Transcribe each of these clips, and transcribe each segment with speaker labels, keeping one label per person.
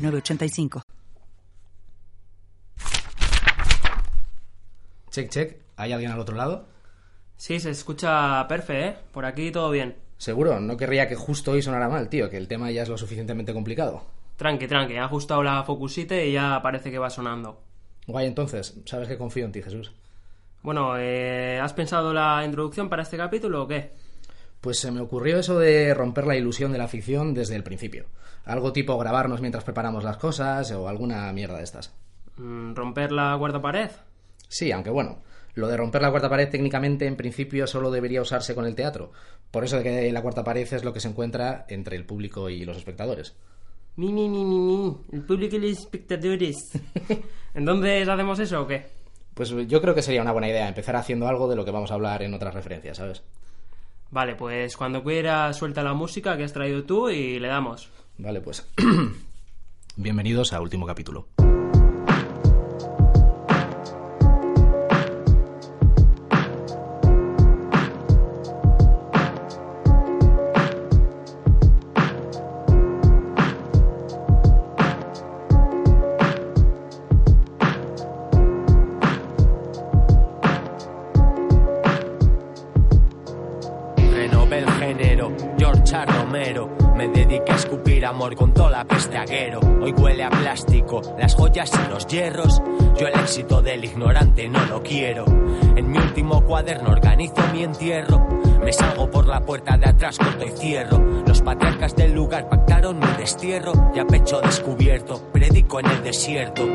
Speaker 1: 906985.
Speaker 2: Check, check. ¿Hay alguien al otro lado?
Speaker 3: Sí, se escucha perfe, ¿eh? Por aquí todo bien.
Speaker 2: Seguro, no querría que justo hoy sonara mal, tío, que el tema ya es lo suficientemente complicado.
Speaker 3: Tranqui, tranqui, ha ajustado la focusite y ya parece que va sonando.
Speaker 2: Guay, entonces, sabes que confío en ti, Jesús.
Speaker 3: Bueno, eh, ¿has pensado la introducción para este capítulo o qué?
Speaker 2: Pues se me ocurrió eso de romper la ilusión de la ficción desde el principio. Algo tipo grabarnos mientras preparamos las cosas o alguna mierda de estas.
Speaker 3: Mm, ¿Romper la cuarta pared?
Speaker 2: Sí, aunque bueno, lo de romper la cuarta pared técnicamente en principio solo debería usarse con el teatro. Por eso de que la cuarta pared es lo que se encuentra entre el público y los espectadores.
Speaker 3: Mi, mi, mi, mi, mi. El público y los espectadores. ¿Entonces hacemos eso o qué?
Speaker 2: Pues yo creo que sería una buena idea empezar haciendo algo de lo que vamos a hablar en otras referencias, ¿sabes?
Speaker 3: Vale, pues cuando quiera suelta la música que has traído tú y le damos.
Speaker 2: Vale, pues. Bienvenidos a último capítulo.
Speaker 4: Amor con toda la peste aguero. Hoy huele a plástico, las joyas y los hierros. Yo el éxito del ignorante no lo quiero. En mi último cuaderno organizo mi entierro. Me salgo por la puerta de atrás, corto y cierro. Los patriarcas del lugar pactaron mi destierro. Y a pecho descubierto, predico en el desierto.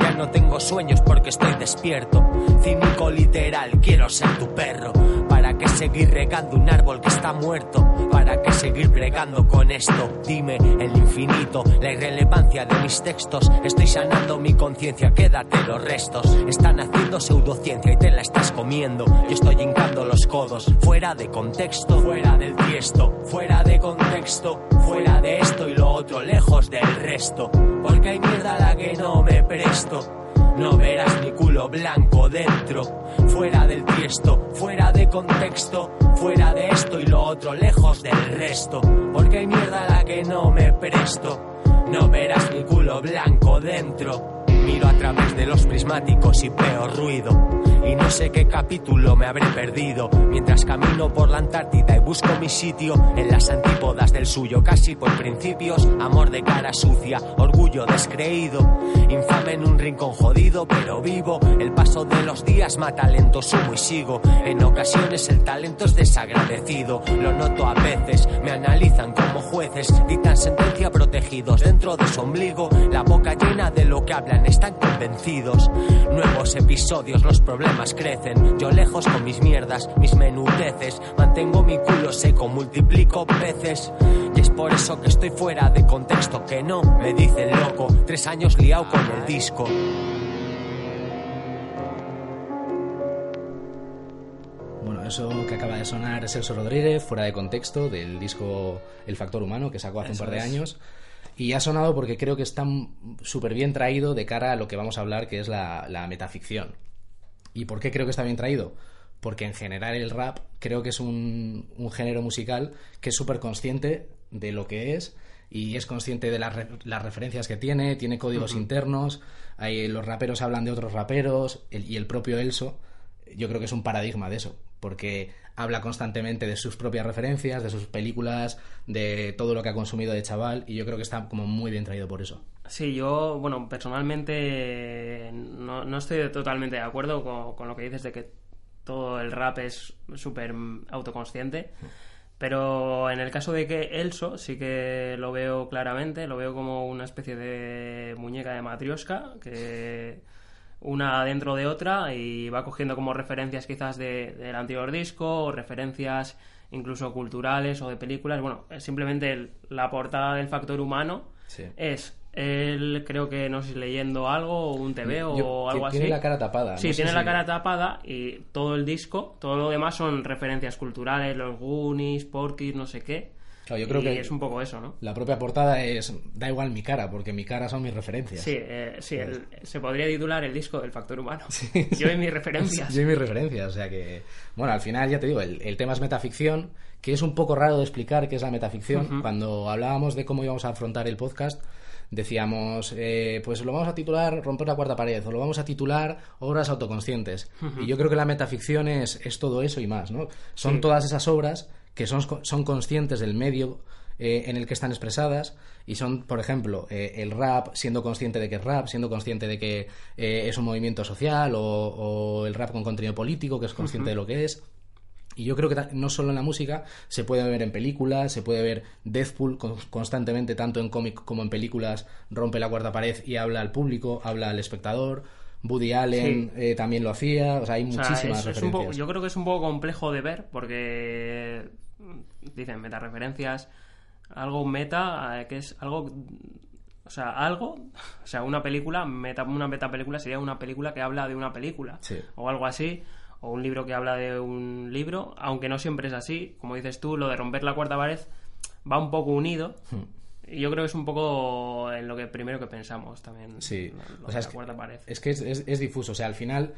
Speaker 4: Ya no tengo sueños porque estoy despierto. Cínico literal, quiero ser tu perro. ¿Para qué seguir regando un árbol que está muerto? ¿Para qué seguir bregando con esto? Dime el infinito, la irrelevancia de mis textos. Estoy sanando mi conciencia, quédate los restos. Están haciendo pseudociencia y te la estás comiendo. Yo estoy hincando los codos, fuera de contexto, fuera del tiesto, fuera de contexto, fuera de esto y lo otro, lejos del resto. Porque hay mierda a la que no me presto. No verás mi culo blanco dentro, fuera del tiesto, fuera de contexto, fuera de esto y lo otro, lejos del resto. Porque hay mierda a la que no me presto. No verás mi culo blanco dentro. Miro a través de los prismáticos y veo ruido. Y no sé qué capítulo me habré perdido. Mientras camino por la Antártida y busco mi sitio en las antípodas del suyo, casi por principios. Amor de cara sucia, orgullo descreído. Infame en un rincón jodido, pero vivo. El paso de los días mata lento, sumo y sigo. En ocasiones el talento es desagradecido. Lo noto a veces, me analizan como jueces. Dictan sentencia protegidos dentro de su ombligo. La boca llena de lo que hablan, están convencidos. Nuevos episodios, los problemas crecen. Yo lejos con mis mierdas, mis menudeces. Mantengo mi culo seco, multiplico veces. Y es por eso que estoy fuera de contexto. Que no me dicen loco. Tres años liado con el disco.
Speaker 2: Bueno, eso que acaba de sonar es Elso Rodríguez, fuera de contexto, del disco El Factor Humano, que sacó hace
Speaker 3: Eso
Speaker 2: un par de
Speaker 3: es.
Speaker 2: años. Y ha sonado porque creo que está súper bien traído de cara a lo que vamos a hablar, que es la, la metaficción. ¿Y por qué creo que está bien traído? Porque en general el rap creo que es un, un género musical que es súper consciente de lo que es y es consciente de las, las referencias que tiene, tiene códigos internos, hay, los raperos hablan de otros raperos el- y el propio Elso yo creo que es un paradigma de eso, porque habla constantemente de sus propias referencias, de sus películas, de todo lo que ha consumido de chaval y yo creo que está como muy bien traído por eso.
Speaker 3: Sí, yo, bueno, personalmente no, no estoy totalmente de acuerdo con, con lo que dices de que todo el rap es súper autoconsciente. Pero en el caso de que Elso sí que lo veo claramente, lo veo como una especie de muñeca de matrioska que una dentro de otra y va cogiendo como referencias quizás de- del anterior disco o referencias incluso culturales o de películas. Bueno, simplemente el- la portada del factor humano
Speaker 2: Sí.
Speaker 3: es él creo que no sé leyendo algo o un TV o
Speaker 2: Yo-
Speaker 3: algo
Speaker 2: tiene
Speaker 3: así.
Speaker 2: la cara tapada.
Speaker 3: Sí,
Speaker 2: no
Speaker 3: tiene la
Speaker 2: si-
Speaker 3: cara tapada y todo el disco, todo lo demás son referencias culturales, los Goonies, Porky's, no sé qué.
Speaker 2: Claro, yo creo
Speaker 3: Y
Speaker 2: que
Speaker 3: es un poco eso, ¿no?
Speaker 2: la propia portada es da igual mi cara, porque mi cara son mis referencias.
Speaker 3: Sí, eh, sí el- se podría titular el disco del factor humano.
Speaker 2: Sí,
Speaker 3: Yo y mis referencias.
Speaker 2: Yo y mis referencias, o sea que... Bueno, al final ya te digo, el, el tema es metaficción, que es un poco raro de explicar qué es la metaficción. Cuando hablábamos de cómo íbamos a afrontar el podcast, decíamos, eh, pues lo vamos a titular Romper la cuarta pared, o lo vamos a titular Obras autoconscientes. Y yo creo que la metaficción es, es todo eso y más, ¿no? Son
Speaker 3: Sí.
Speaker 2: todas esas obras que son, son conscientes del medio eh, en el que están expresadas y son, por ejemplo, eh, el rap siendo consciente de que es rap, siendo consciente de que eh, es un movimiento social o, o el rap con contenido político que es consciente de lo que es. Y yo creo que no solo en la música, se puede ver en películas, se puede ver Deathpool con- constantemente, tanto en cómic como en películas, rompe la cuarta pared y habla al público, habla al espectador. Woody Allen eh, también lo hacía, o sea, hay
Speaker 3: O sea,
Speaker 2: muchísimas
Speaker 3: es- es un poco-
Speaker 2: referencias.
Speaker 3: yo creo que es un poco complejo de ver porque dicen meta referencias, algo meta, eh, que es algo, o sea, algo, o sea, una película, meta, una meta película sería una película que habla de una película
Speaker 2: Sí.
Speaker 3: o algo así, o un libro que habla de un libro, aunque no siempre es así, como dices tú, lo de romper la cuarta pared va un poco unido.
Speaker 2: Hmm.
Speaker 3: Y yo creo que es un poco en lo que primero que pensamos también.
Speaker 2: Sí, o sea, es
Speaker 3: la
Speaker 2: que,
Speaker 3: cuarta pared.
Speaker 2: es, que es, es- es difuso, o sea, al final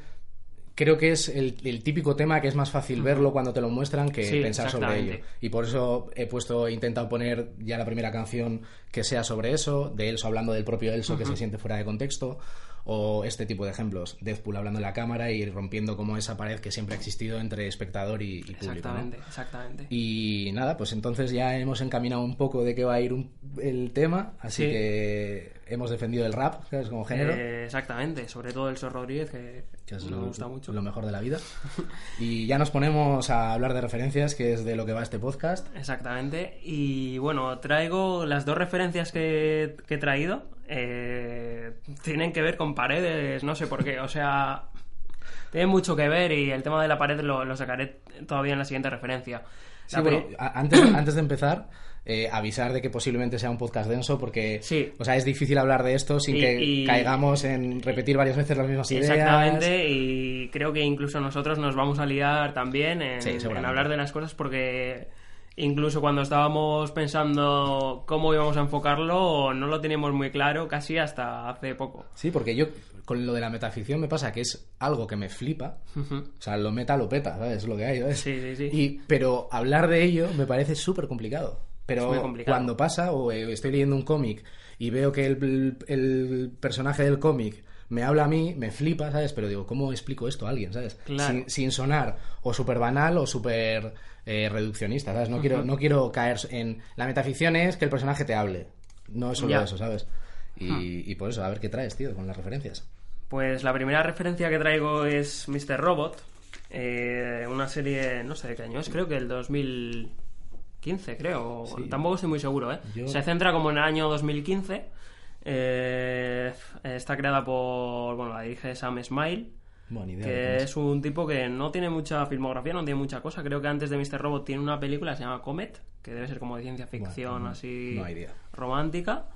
Speaker 2: creo que es el, el típico tema que es más fácil verlo cuando te lo muestran que
Speaker 3: Sí,
Speaker 2: pensar sobre ello. Y por eso he puesto, he intentado poner ya la primera canción que sea sobre eso, de Elso hablando del propio Elso que se siente fuera de contexto, o este tipo de ejemplos, Deathpool hablando en la cámara y rompiendo como esa pared que siempre ha existido entre espectador y, y público. ¿no?
Speaker 3: Exactamente, exactamente.
Speaker 2: Y nada, pues entonces ya hemos encaminado un poco de qué va a ir un- el tema, así
Speaker 3: Sí.
Speaker 2: que hemos defendido el rap, ¿sabes? Como género,
Speaker 3: Eh, exactamente, sobre todo el Sor Rodríguez, que,
Speaker 2: que es
Speaker 3: me
Speaker 2: lo,
Speaker 3: gusta mucho.
Speaker 2: lo mejor de la vida. Y ya nos ponemos a hablar de referencias, que es de lo que va este podcast.
Speaker 3: Exactamente. Y bueno, traigo las dos referencias que, que he traído. Eh, tienen que ver con paredes, no sé por qué. O sea, tienen mucho que ver y el tema de la pared lo, lo sacaré todavía en la siguiente referencia.
Speaker 2: Sí, bueno, antes, antes de empezar, eh, avisar de que posiblemente sea un podcast denso, porque
Speaker 3: Sí.
Speaker 2: o sea, es difícil hablar de esto sin
Speaker 3: Y-
Speaker 2: que
Speaker 3: y-
Speaker 2: caigamos en repetir varias veces las mismas ideas.
Speaker 3: Exactamente, y creo que incluso nosotros nos vamos a liar también en,
Speaker 2: Sí,
Speaker 3: en
Speaker 2: seguramente.
Speaker 3: hablar de las cosas porque incluso cuando estábamos pensando cómo íbamos a enfocarlo no lo teníamos muy claro casi hasta hace poco.
Speaker 2: Sí, porque yo con lo de la metaficción me pasa que es algo que me flipa. O sea, lo meta, lo peta, ¿sabes? Es lo que hay, ¿sabes?
Speaker 3: Sí, sí, sí.
Speaker 2: Y, pero hablar de ello me parece súper complicado. Pero
Speaker 3: complicado.
Speaker 2: cuando pasa, o eh, estoy leyendo un cómic y veo que el, el personaje del cómic me habla a mí, me flipa, ¿sabes? Pero digo, ¿cómo explico esto a alguien, ¿sabes?
Speaker 3: Claro.
Speaker 2: Sin, sin sonar o súper banal o súper eh, reduccionista, ¿sabes? No, quiero, no quiero caer en... La metaficción es que el personaje te hable. No es solo eso, ¿sabes? Y, y por eso, a ver qué traes, tío, con las referencias.
Speaker 3: Pues la primera referencia que traigo es Mr. Robot, eh, una serie, no sé de qué año es, creo que el 2015, creo. Tampoco estoy muy seguro, ¿eh?
Speaker 2: Yo-
Speaker 3: Se centra como en el año 2015. Eh, está creada por, bueno, la dirige Sam Smile,
Speaker 2: Bueno, idea. de
Speaker 3: que
Speaker 2: es.
Speaker 3: un tipo que no tiene mucha filmografía, no tiene mucha cosa. Creo que antes de Mr. Robot tiene una película que se llama Comet, que debe ser como de ciencia ficción,
Speaker 2: Bueno, no-
Speaker 3: así
Speaker 2: no hay idea.
Speaker 3: romántica.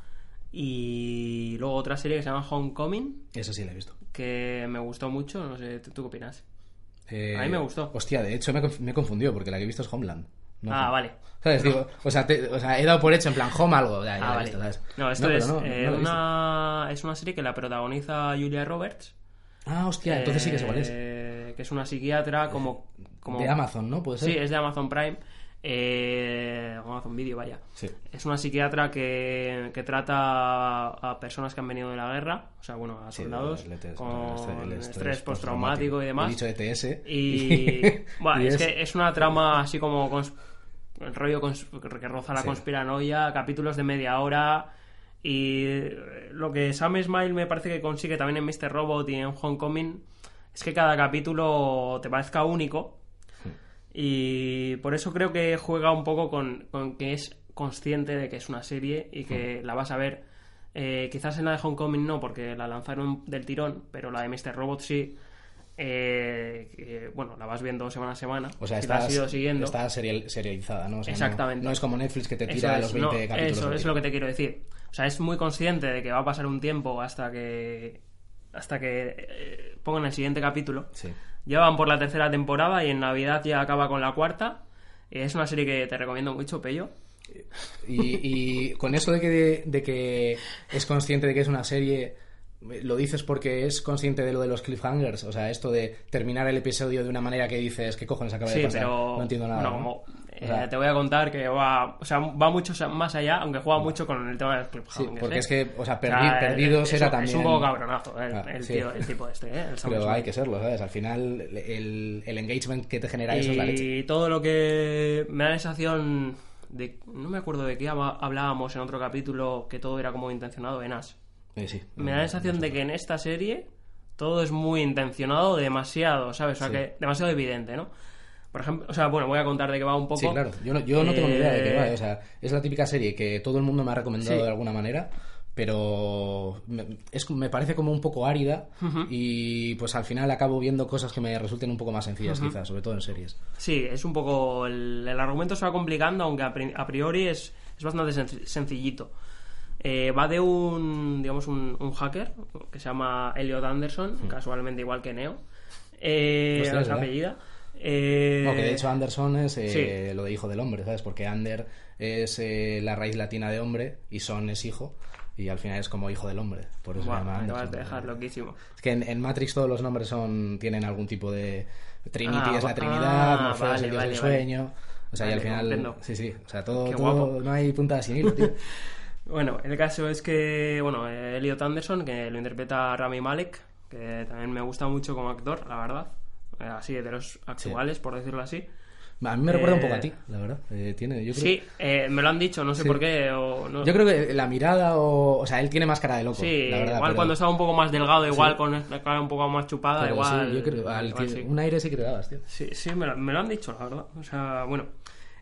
Speaker 3: Y luego otra serie que se llama Homecoming,
Speaker 2: Eso sí lo he visto.
Speaker 3: que me gustó mucho, no sé, ¿tú, tú qué opinas?
Speaker 2: Eh,
Speaker 3: A mí me gustó.
Speaker 2: Hostia, de hecho me, me he confundido porque la que he visto es Homeland. No
Speaker 3: ah, vale.
Speaker 2: ¿Sabes? Digo, o, sea, te- o sea, he dado por hecho en plan Home algo. Ya, ya
Speaker 3: Ah, vale. No, esto es
Speaker 2: no, no
Speaker 3: eh, una, es una serie que la protagoniza Julia Roberts.
Speaker 2: Ah, hostia, entonces sí que es.
Speaker 3: eh, Que es una psiquiatra como... como...
Speaker 2: De Amazon, ¿no? ¿Puede ser?
Speaker 3: Sí, es de Amazon Prime. Eh, Amazon Video, vaya.
Speaker 2: Sí.
Speaker 3: Es una psiquiatra que, que trata a personas que han venido de la guerra, o sea, bueno, a
Speaker 2: Sí,
Speaker 3: soldados
Speaker 2: el
Speaker 3: con
Speaker 2: estrés-
Speaker 3: estrés postraumático y demás.
Speaker 2: He dicho ETS.
Speaker 3: Y, bueno,
Speaker 2: y
Speaker 3: es, que es una trama así como el rollo que roza la
Speaker 2: Sí.
Speaker 3: conspiranoia, capítulos de media hora. Y eh, lo que Sam Smile me parece que consigue también en Mr. Robot y en Homecoming es que cada capítulo te parezca único. Y por eso creo que juega un poco con, con que es consciente de que es una serie y que la vas a ver. Eh, quizás en la de Homecoming no, porque la lanzaron del tirón, pero la de Mr. Robot sí. Eh, bueno, la vas viendo semana a semana.
Speaker 2: O sea,
Speaker 3: si la has
Speaker 2: está,
Speaker 3: ido siguiendo.
Speaker 2: está serial- serializada, ¿no? O sea, no-
Speaker 3: Exactamente.
Speaker 2: No, es como Netflix que te tira
Speaker 3: es,
Speaker 2: los 20
Speaker 3: no,
Speaker 2: capítulos.
Speaker 3: Eso es lo que te quiero decir. O sea, es muy consciente de que va a pasar un tiempo hasta que hasta que eh, pongan el siguiente capítulo.
Speaker 2: Sí.
Speaker 3: Llevan por la tercera temporada y en Navidad ya acaba con la cuarta. Es una serie que te recomiendo mucho, Pello.
Speaker 2: Y, y con eso de que, de que es consciente de que es una serie, ¿lo dices porque es consciente de lo de los cliffhangers? O sea, esto de terminar el episodio de una manera que dices, ¿qué cojones acaba de
Speaker 3: Sí,
Speaker 2: pasar?
Speaker 3: pero
Speaker 2: no entiendo nada. O sea,
Speaker 3: eh, te voy a contar que va, o sea, va mucho más allá, aunque juega mucho con el tema de los
Speaker 2: Sí,
Speaker 3: cliffhangers,
Speaker 2: porque
Speaker 3: ¿eh?
Speaker 2: es que, o sea,
Speaker 3: O
Speaker 2: perdi-
Speaker 3: sea,
Speaker 2: Perdidos
Speaker 3: es,
Speaker 2: era
Speaker 3: es
Speaker 2: también...
Speaker 3: un poco cabronazo el,
Speaker 2: Ah,
Speaker 3: el
Speaker 2: sí.
Speaker 3: tío, el tipo este, ¿eh? El Sam
Speaker 2: Pero
Speaker 3: Smith.
Speaker 2: hay que serlo, ¿sabes? Al final, el, el engagement que te genera eso es la leche.
Speaker 3: Y todo lo que me da la sensación de... No me acuerdo de qué hablábamos en otro capítulo, que todo era como intencionado en As.
Speaker 2: Eh, sí.
Speaker 3: Me da la sensación de que en esta serie todo es muy intencionado, demasiado, ¿sabes? O sea,
Speaker 2: Sí.
Speaker 3: que demasiado evidente, ¿no? Por ejemplo, o sea, bueno, voy a contar de qué va un poco.
Speaker 2: Sí, claro. Yo no, yo no tengo ni idea de qué va.
Speaker 3: Eh,
Speaker 2: O sea, es la típica serie que todo el mundo me ha recomendado
Speaker 3: Sí.
Speaker 2: de alguna manera, pero me, es, me parece como un poco árida y pues al final acabo viendo cosas que me resulten un poco más sencillas, quizás, sobre todo en series.
Speaker 3: Sí, es un poco. El, el argumento se va complicando, aunque a, pri- a priori es, es bastante senc- sencillito. Eh, va de un, digamos, un, un hacker que se llama Elliot Anderson, casualmente igual que Neo. Eh,
Speaker 2: Hostia, es verdad.
Speaker 3: apellida. Eh,
Speaker 2: No, que de hecho Anderson es eh,
Speaker 3: sí.
Speaker 2: lo de hijo del hombre, ¿sabes? Porque Ander es eh, la raíz latina de hombre y Son es hijo y al final es como hijo del hombre. Por eso
Speaker 3: buah,
Speaker 2: se llama
Speaker 3: te vas a
Speaker 2: Anderson.
Speaker 3: dejar loquísimo.
Speaker 2: Es que en, en Matrix todos los nombres son tienen algún tipo de... Trinity
Speaker 3: Ah,
Speaker 2: es la
Speaker 3: va-
Speaker 2: Trinidad,
Speaker 3: ah,
Speaker 2: Morfeo es el dios
Speaker 3: vale,
Speaker 2: del
Speaker 3: vale.
Speaker 2: sueño... O sea, y al final...
Speaker 3: comprendo.
Speaker 2: Sí, sí. O sea, todo, no hay punta sin hilo, tío.
Speaker 3: Bueno, el caso es que, bueno, eh, Elliot Anderson, que lo interpreta Rami Malek, que también me gusta mucho como actor, la verdad. Eh, Así, de los actuales, por decirlo así.
Speaker 2: A mí me recuerda un
Speaker 3: Eh,
Speaker 2: poco a ti, la verdad. Eh, tiene, yo creo,
Speaker 3: Sí, eh, me lo han dicho, no sé
Speaker 2: Sí.
Speaker 3: por qué. O no-
Speaker 2: Yo creo que la mirada o... O sea, él tiene más cara de loco,
Speaker 3: Sí,
Speaker 2: la verdad.
Speaker 3: igual
Speaker 2: pero-
Speaker 3: cuando estaba un poco más delgado, igual con la cara un poco más chupada,
Speaker 2: pero
Speaker 3: igual.
Speaker 2: sí, yo creo... al
Speaker 3: igual
Speaker 2: que-
Speaker 3: sí.
Speaker 2: Un aire sí que le dabas, tío.
Speaker 3: Sí, sí, me lo, me lo han dicho, la verdad. O sea, bueno.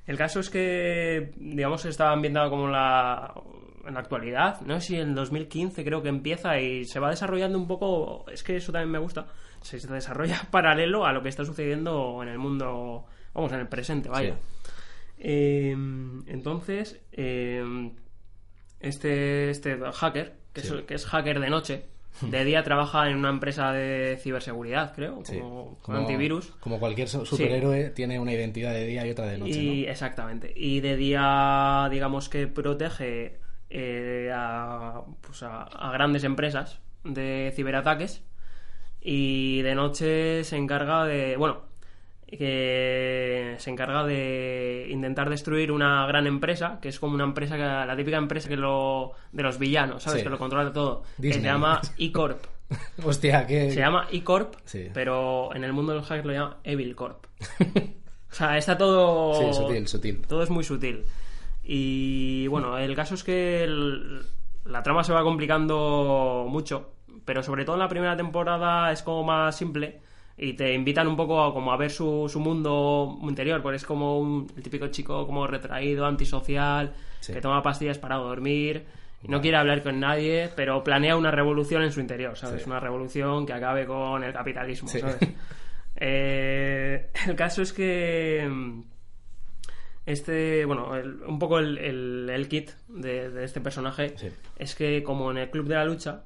Speaker 3: El caso es que, digamos, está ambientado como la, en la actualidad. No sé si en 2015 creo que empieza y se va desarrollando un poco. Es que eso también me gusta. Se desarrolla paralelo a lo que está sucediendo en el mundo. Vamos, en el presente, vaya.
Speaker 2: Sí.
Speaker 3: Eh, entonces, eh, este, este hacker, que,
Speaker 2: Sí.
Speaker 3: es, que es hacker de noche, de día trabaja en una empresa de ciberseguridad, creo,
Speaker 2: Sí.
Speaker 3: como, antivirus.
Speaker 2: Como cualquier su- superhéroe tiene una identidad de día y otra de noche,
Speaker 3: Y
Speaker 2: ¿no?
Speaker 3: exactamente. Y de día, digamos que protege eh, a, pues a, a grandes empresas de ciberataques. Y de noche se encarga de. Bueno, que se encarga de intentar destruir una gran empresa, que es como una empresa, que, la típica empresa que lo, de los villanos, ¿sabes?
Speaker 2: Sí.
Speaker 3: Que lo controla todo. Que se llama E-Corp.
Speaker 2: Hostia, que...
Speaker 3: Se llama E-Corp,
Speaker 2: Sí.
Speaker 3: pero en el mundo de los hackers lo llama Evil Corp. o sea, está todo.
Speaker 2: Sí, sutil, sutil.
Speaker 3: Todo es muy sutil. Y bueno, el caso es que el- la trama se va complicando mucho, pero sobre todo en la primera temporada es como más simple y te invitan un poco a, como a ver su, su mundo interior, porque es como un, el típico chico como retraído, antisocial,
Speaker 2: Sí.
Speaker 3: que toma pastillas para dormir. y No quiere hablar con nadie, pero planea una revolución en su interior, ¿sabes?
Speaker 2: Sí.
Speaker 3: Una revolución que acabe con el capitalismo,
Speaker 2: Sí.
Speaker 3: ¿sabes? Eh, el caso es que mm, este, bueno, el- un poco el, el- el kit de, de este personaje
Speaker 2: Sí.
Speaker 3: es que como en el Club de la Lucha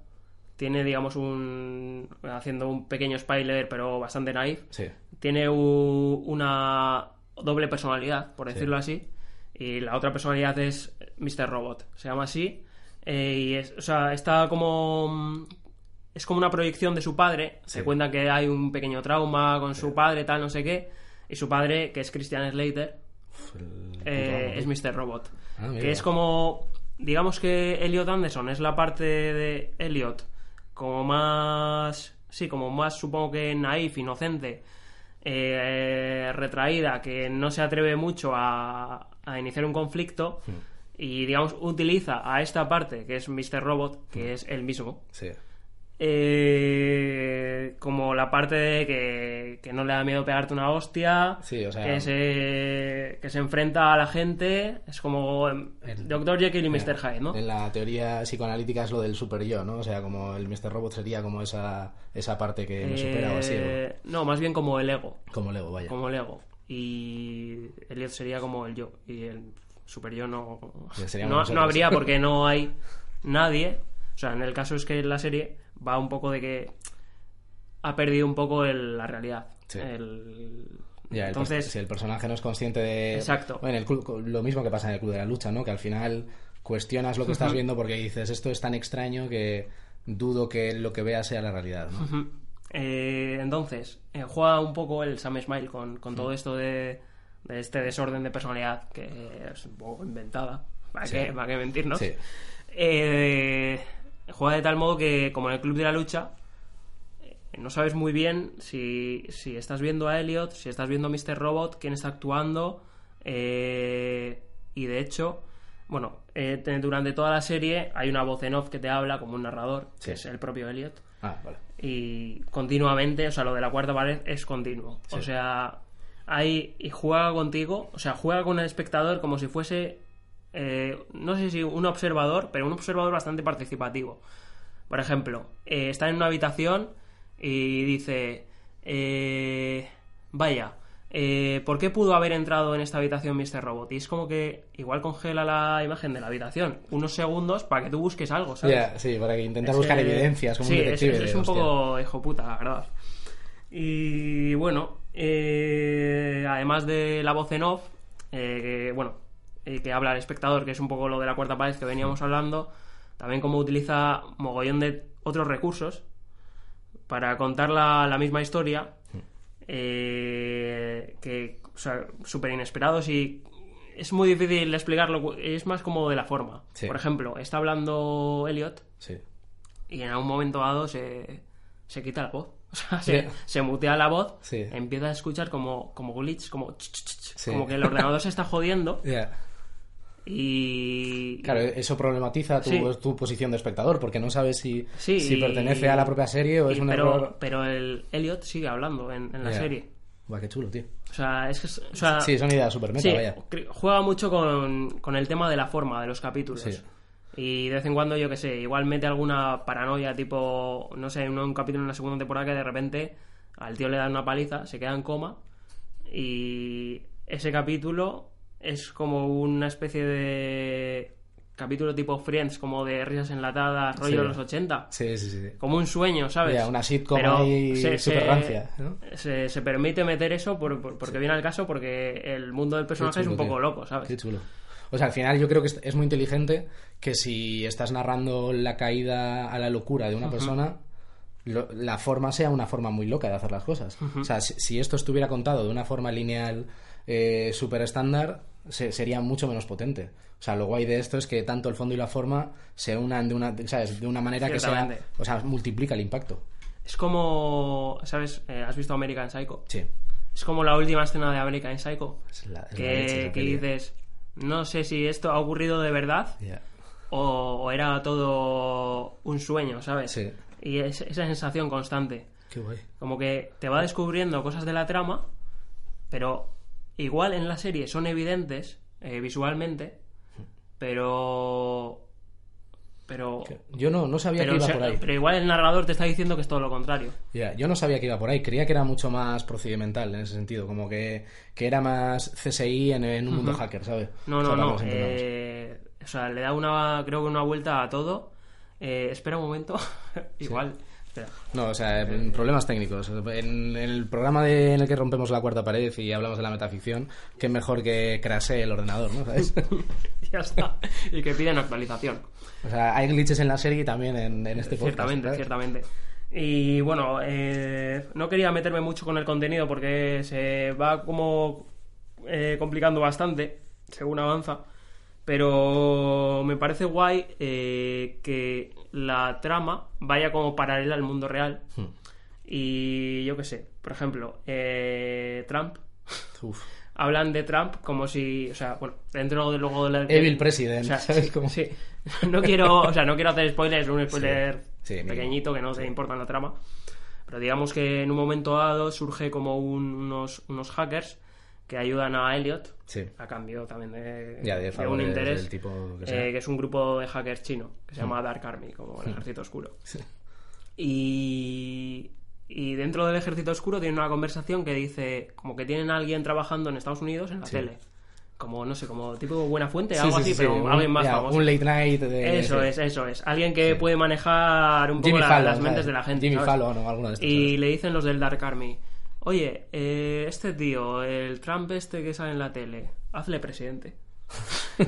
Speaker 3: tiene, digamos, un... haciendo un pequeño spoiler, pero bastante naif,
Speaker 2: Sí.
Speaker 3: tiene u- una doble personalidad, por decirlo así, y la otra personalidad es Mr. Robot, se llama así, eh, y es, o sea, está como... Es como una proyección de su padre,
Speaker 2: Sí.
Speaker 3: se cuenta que hay un pequeño trauma con su padre, tal, no sé qué, y su padre, que es Christian Slater, eh, es
Speaker 2: tío.
Speaker 3: Mr. Robot.
Speaker 2: Ah,
Speaker 3: que es como. Digamos que Elliot Anderson es la parte de Elliot como más. Sí, como más supongo que naif, inocente, eh, retraída, que no se atreve mucho a, a iniciar un conflicto.
Speaker 2: Hmm.
Speaker 3: Y digamos, utiliza a esta parte, que es Mr. Robot, que es él mismo.
Speaker 2: Sí.
Speaker 3: Eh, como la parte de que, que no le da miedo pegarte una hostia,
Speaker 2: Sí, o sea-
Speaker 3: que, se, que se enfrenta a la gente, es como em,
Speaker 2: El-
Speaker 3: Dr. Jekyll y Mr. Hyde, ¿no?
Speaker 2: En la teoría psicoanalítica es lo del super yo, ¿no? O sea, como el Mr. Robot sería como esa, esa parte que me supera o así,
Speaker 3: Eh, no, más bien como el ego,
Speaker 2: como Lego, vaya.
Speaker 3: como el ego. Y Elliot sería como el yo, y el super yo no, no, no habría porque no hay nadie. O sea, en el caso es que la serie va un poco de que ha perdido un poco el- la realidad.
Speaker 2: Sí.
Speaker 3: El-
Speaker 2: Ya,
Speaker 3: Entonces,
Speaker 2: si el personaje no es consciente de...
Speaker 3: Exacto.
Speaker 2: Bueno, el club- lo mismo que pasa en el Club de la Lucha, ¿no? Que al final cuestionas lo que estás viendo porque dices, esto es tan extraño que dudo que lo que veas sea la realidad, ¿no?
Speaker 3: Eh, entonces, eh, juega un poco el Sam Smile con, con todo esto de, de este desorden de personalidad que es un poco inventada. ¿Para,
Speaker 2: Sí.
Speaker 3: qué, para qué mentirnos?
Speaker 2: Sí.
Speaker 3: Eh, juega de tal modo que, como en el Club de la Lucha, eh, no sabes muy bien si, si estás viendo a Elliot, si estás viendo a Mr. Robot, quién está actuando. eh, y de hecho, bueno, eh, te- durante toda la serie hay una voz en off que te habla como un narrador,
Speaker 2: Sí.
Speaker 3: que es el propio Elliot
Speaker 2: Ah, vale.
Speaker 3: y continuamente, o sea, lo de la cuarta pared es continuo.
Speaker 2: Sí.
Speaker 3: O sea, hay y juega contigo, o sea, juega con el espectador como si fuese, eh, no sé si un observador, pero un observador bastante participativo. Por ejemplo, eh, está en una habitación y dice, eh, vaya, eh, ¿por qué pudo haber entrado en esta habitación Mr. Robot? Y es como que igual congela la imagen de la habitación unos segundos para que tú busques algo, ¿sabes?
Speaker 2: Sí, para que intentar
Speaker 3: Es
Speaker 2: buscar evidencias como
Speaker 3: sí,
Speaker 2: un detective.
Speaker 3: Es, es un poco hijo puta, la verdad. Y bueno, eh, además de la voz en off, eh, bueno, eh, que habla al espectador, que es un poco lo de la cuarta pared que veníamos hablando, también como utiliza mogollón de otros recursos para contar la, la misma historia, eh, que, o sea, súper inesperados y es muy difícil explicarlo, es más como de la forma.
Speaker 2: Sí.
Speaker 3: Por ejemplo, está hablando Elliot
Speaker 2: Sí.
Speaker 3: y en algún momento dado se, se quita la voz. O sea,
Speaker 2: Sí.
Speaker 3: se, se mutea la voz,
Speaker 2: Sí.
Speaker 3: empieza a escuchar como, como glitch, como, ch, ch, ch,
Speaker 2: Sí.
Speaker 3: como que el ordenador se está jodiendo
Speaker 2: Ya.
Speaker 3: Y...
Speaker 2: Claro, eso problematiza tu,
Speaker 3: Sí.
Speaker 2: tu posición de espectador, porque no sabes si,
Speaker 3: Sí,
Speaker 2: si
Speaker 3: y-
Speaker 2: pertenece a la propia serie o es
Speaker 3: y-
Speaker 2: un
Speaker 3: pero,
Speaker 2: error.
Speaker 3: pero el Elliot sigue hablando en, en la serie.
Speaker 2: Buah, qué chulo, tío.
Speaker 3: O sea, es que... es- O sea,
Speaker 2: Sí, son ideas super meta,
Speaker 3: sí,
Speaker 2: vaya.
Speaker 3: cre- juega mucho con, con el tema de la forma de los capítulos. Y de vez en cuando, yo que sé, igual mete alguna paranoia, tipo, no sé, en un capítulo en la segunda temporada que de repente al tío le dan una paliza, se queda en coma y ese capítulo es como una especie de capítulo tipo Friends, como de risas enlatadas, rollo
Speaker 2: Sí.
Speaker 3: de los 80.
Speaker 2: Sí, sí, sí.
Speaker 3: Como un sueño, ¿sabes?
Speaker 2: Ya, una sitcom
Speaker 3: Pero
Speaker 2: ahí
Speaker 3: se-
Speaker 2: súper
Speaker 3: se-
Speaker 2: rancia, ¿no?
Speaker 3: Se, se permite meter eso por- por- porque viene al caso, porque el mundo del personaje es un poco
Speaker 2: tío.
Speaker 3: loco, ¿sabes?
Speaker 2: Qué chulo. O sea, al final yo creo que es, muy inteligente que si estás narrando la caída a la locura de una persona, lo- la forma sea una forma muy loca de hacer las cosas. O sea, si, si esto estuviera contado de una forma lineal eh, súper estándar, se- sería mucho menos potente. O sea, lo guay de esto es que tanto el fondo y la forma se unan de una, ¿sabes? De una manera que sea... O sea, multiplica el impacto.
Speaker 3: Es como, ¿sabes? Eh, ¿Has visto American Psycho?
Speaker 2: Sí.
Speaker 3: Es como la última escena de American Psycho.
Speaker 2: Es la- es la
Speaker 3: que,
Speaker 2: leche
Speaker 3: que dices, no sé si esto ha ocurrido de verdad
Speaker 2: Ya.
Speaker 3: o, o era todo un sueño, ¿sabes?
Speaker 2: Sí.
Speaker 3: Y es- esa sensación constante.
Speaker 2: Qué guay.
Speaker 3: Como que te va descubriendo cosas de la trama, pero igual en la serie son evidentes eh, visualmente, pero... Pero...
Speaker 2: Yo no, no sabía
Speaker 3: Pero,
Speaker 2: que iba
Speaker 3: o sea,
Speaker 2: por ahí.
Speaker 3: pero igual el narrador te está diciendo que es todo lo contrario.
Speaker 2: Ya, yo no sabía que iba por ahí, creía que era mucho más procedimental en ese sentido, como que, que era más CSI en, en un mundo hacker, ¿sabes?
Speaker 3: No,
Speaker 2: O sea,
Speaker 3: no, no. eh, o sea, le da una, creo que una vuelta a todo. Eh, espera un momento. Igual.
Speaker 2: No, o sea, problemas técnicos. En el programa de- en el que rompemos la cuarta pared y hablamos de la metaficción, qué mejor que crasee el ordenador, ¿no? ¿Sabes?
Speaker 3: ya está. Y que piden actualización.
Speaker 2: o sea, hay glitches en la serie y también en, en este podcast.
Speaker 3: Ciertamente,
Speaker 2: ¿sabes?
Speaker 3: ciertamente. Y bueno, eh, no quería meterme mucho con el contenido porque se va como eh, complicando bastante según avanza. Pero me parece guay eh, que la trama vaya como paralela al mundo real.
Speaker 2: Hmm.
Speaker 3: Y yo qué sé, por ejemplo, eh, Trump.
Speaker 2: Uf.
Speaker 3: Hablan de Trump como si, o sea, bueno, dentro de luego de la...
Speaker 2: Evil President,
Speaker 3: o sea,
Speaker 2: ¿sabes
Speaker 3: sí,
Speaker 2: cómo?
Speaker 3: sí. No quiero, o sea, no quiero hacer spoilers, un spoiler
Speaker 2: Sí,
Speaker 3: pequeñito que no te importa en la trama. Pero digamos que en un momento dado surge como un- unos, unos hackers que ayudan a Elliot
Speaker 2: Sí.
Speaker 3: a cambio también de,
Speaker 2: Ya, de
Speaker 3: de un interés
Speaker 2: del tipo que sea. Hmm.
Speaker 3: eh, que es un grupo de hackers chino que se llama Dark Army como el ejército oscuro y y dentro del ejército oscuro tienen una conversación que dice como que tienen a alguien trabajando en Estados Unidos en la
Speaker 2: Sí.
Speaker 3: tele como no sé como tipo buena fuente algo
Speaker 2: sí,
Speaker 3: así
Speaker 2: sí,
Speaker 3: pero
Speaker 2: un-
Speaker 3: alguien más
Speaker 2: ya,
Speaker 3: famoso
Speaker 2: Un late night de...
Speaker 3: eso es eso es alguien que puede manejar un poco
Speaker 2: Jimmy
Speaker 3: la-
Speaker 2: Fallon,
Speaker 3: las mentes
Speaker 2: ¿sabes?
Speaker 3: de la gente
Speaker 2: Jimmy
Speaker 3: ¿sabes?
Speaker 2: Fallon o alguno de estos.
Speaker 3: Y
Speaker 2: ¿sabes?
Speaker 3: le dicen los del Dark Army, oye, eh, este tío, el Trump este que sale en la tele, hazle presidente.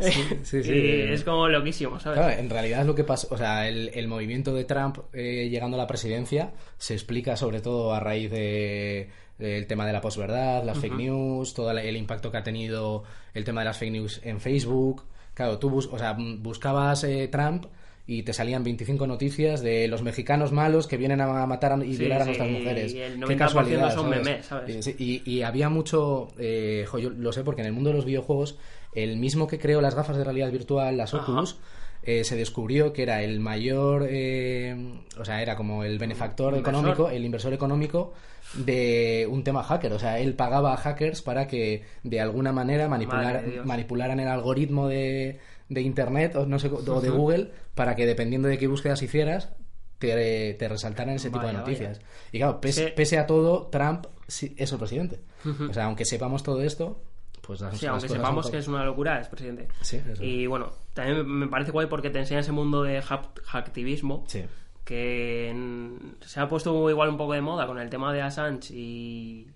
Speaker 2: sí, sí,
Speaker 3: y
Speaker 2: eh.
Speaker 3: es como loquísimo, ¿sabes?
Speaker 2: Claro, en realidad es lo que pasa, o sea, el, el movimiento de Trump eh, llegando a la presidencia se explica sobre todo a raíz de del tema de la posverdad, las fake news, todo el impacto que ha tenido el tema de las fake news en Facebook. Claro, tú bus- o sea, buscabas eh, Trump y te salían 25 noticias de los mexicanos malos que vienen a matar a- y
Speaker 3: Sí,
Speaker 2: violar a
Speaker 3: sí,
Speaker 2: nuestras mujeres.
Speaker 3: y el
Speaker 2: Qué
Speaker 3: 90%
Speaker 2: casualidad,
Speaker 3: son
Speaker 2: ¿sabes?
Speaker 3: memes, ¿sabes?
Speaker 2: Y- y, había mucho, eh, jo, yo lo sé porque en el mundo de los videojuegos, el mismo que creó las gafas de realidad virtual, las. Oculus, eh, se descubrió que era el mayor, eh, o sea, era como el benefactor económico, el inversor económico de un tema hacker. O sea, él pagaba a hackers para que de alguna manera manipular, manipularan el algoritmo de, de Internet o, no sé, o de Google para que dependiendo de qué búsquedas hicieras, te, te resaltaran ese tipo de
Speaker 3: Vaya,
Speaker 2: noticias. Y claro, pese,
Speaker 3: Sí.
Speaker 2: pese a todo, Trump es el presidente. O sea, aunque sepamos todo esto, pues las,
Speaker 3: Sí,
Speaker 2: las
Speaker 3: aunque sepamos
Speaker 2: son
Speaker 3: que es una locura, es presidente.
Speaker 2: Sí, eso.
Speaker 3: Y bueno, también me parece guay porque te enseña ese mundo de hack- hacktivismo
Speaker 2: Sí.
Speaker 3: que en- se ha puesto igual un poco de moda con el tema de Assange y,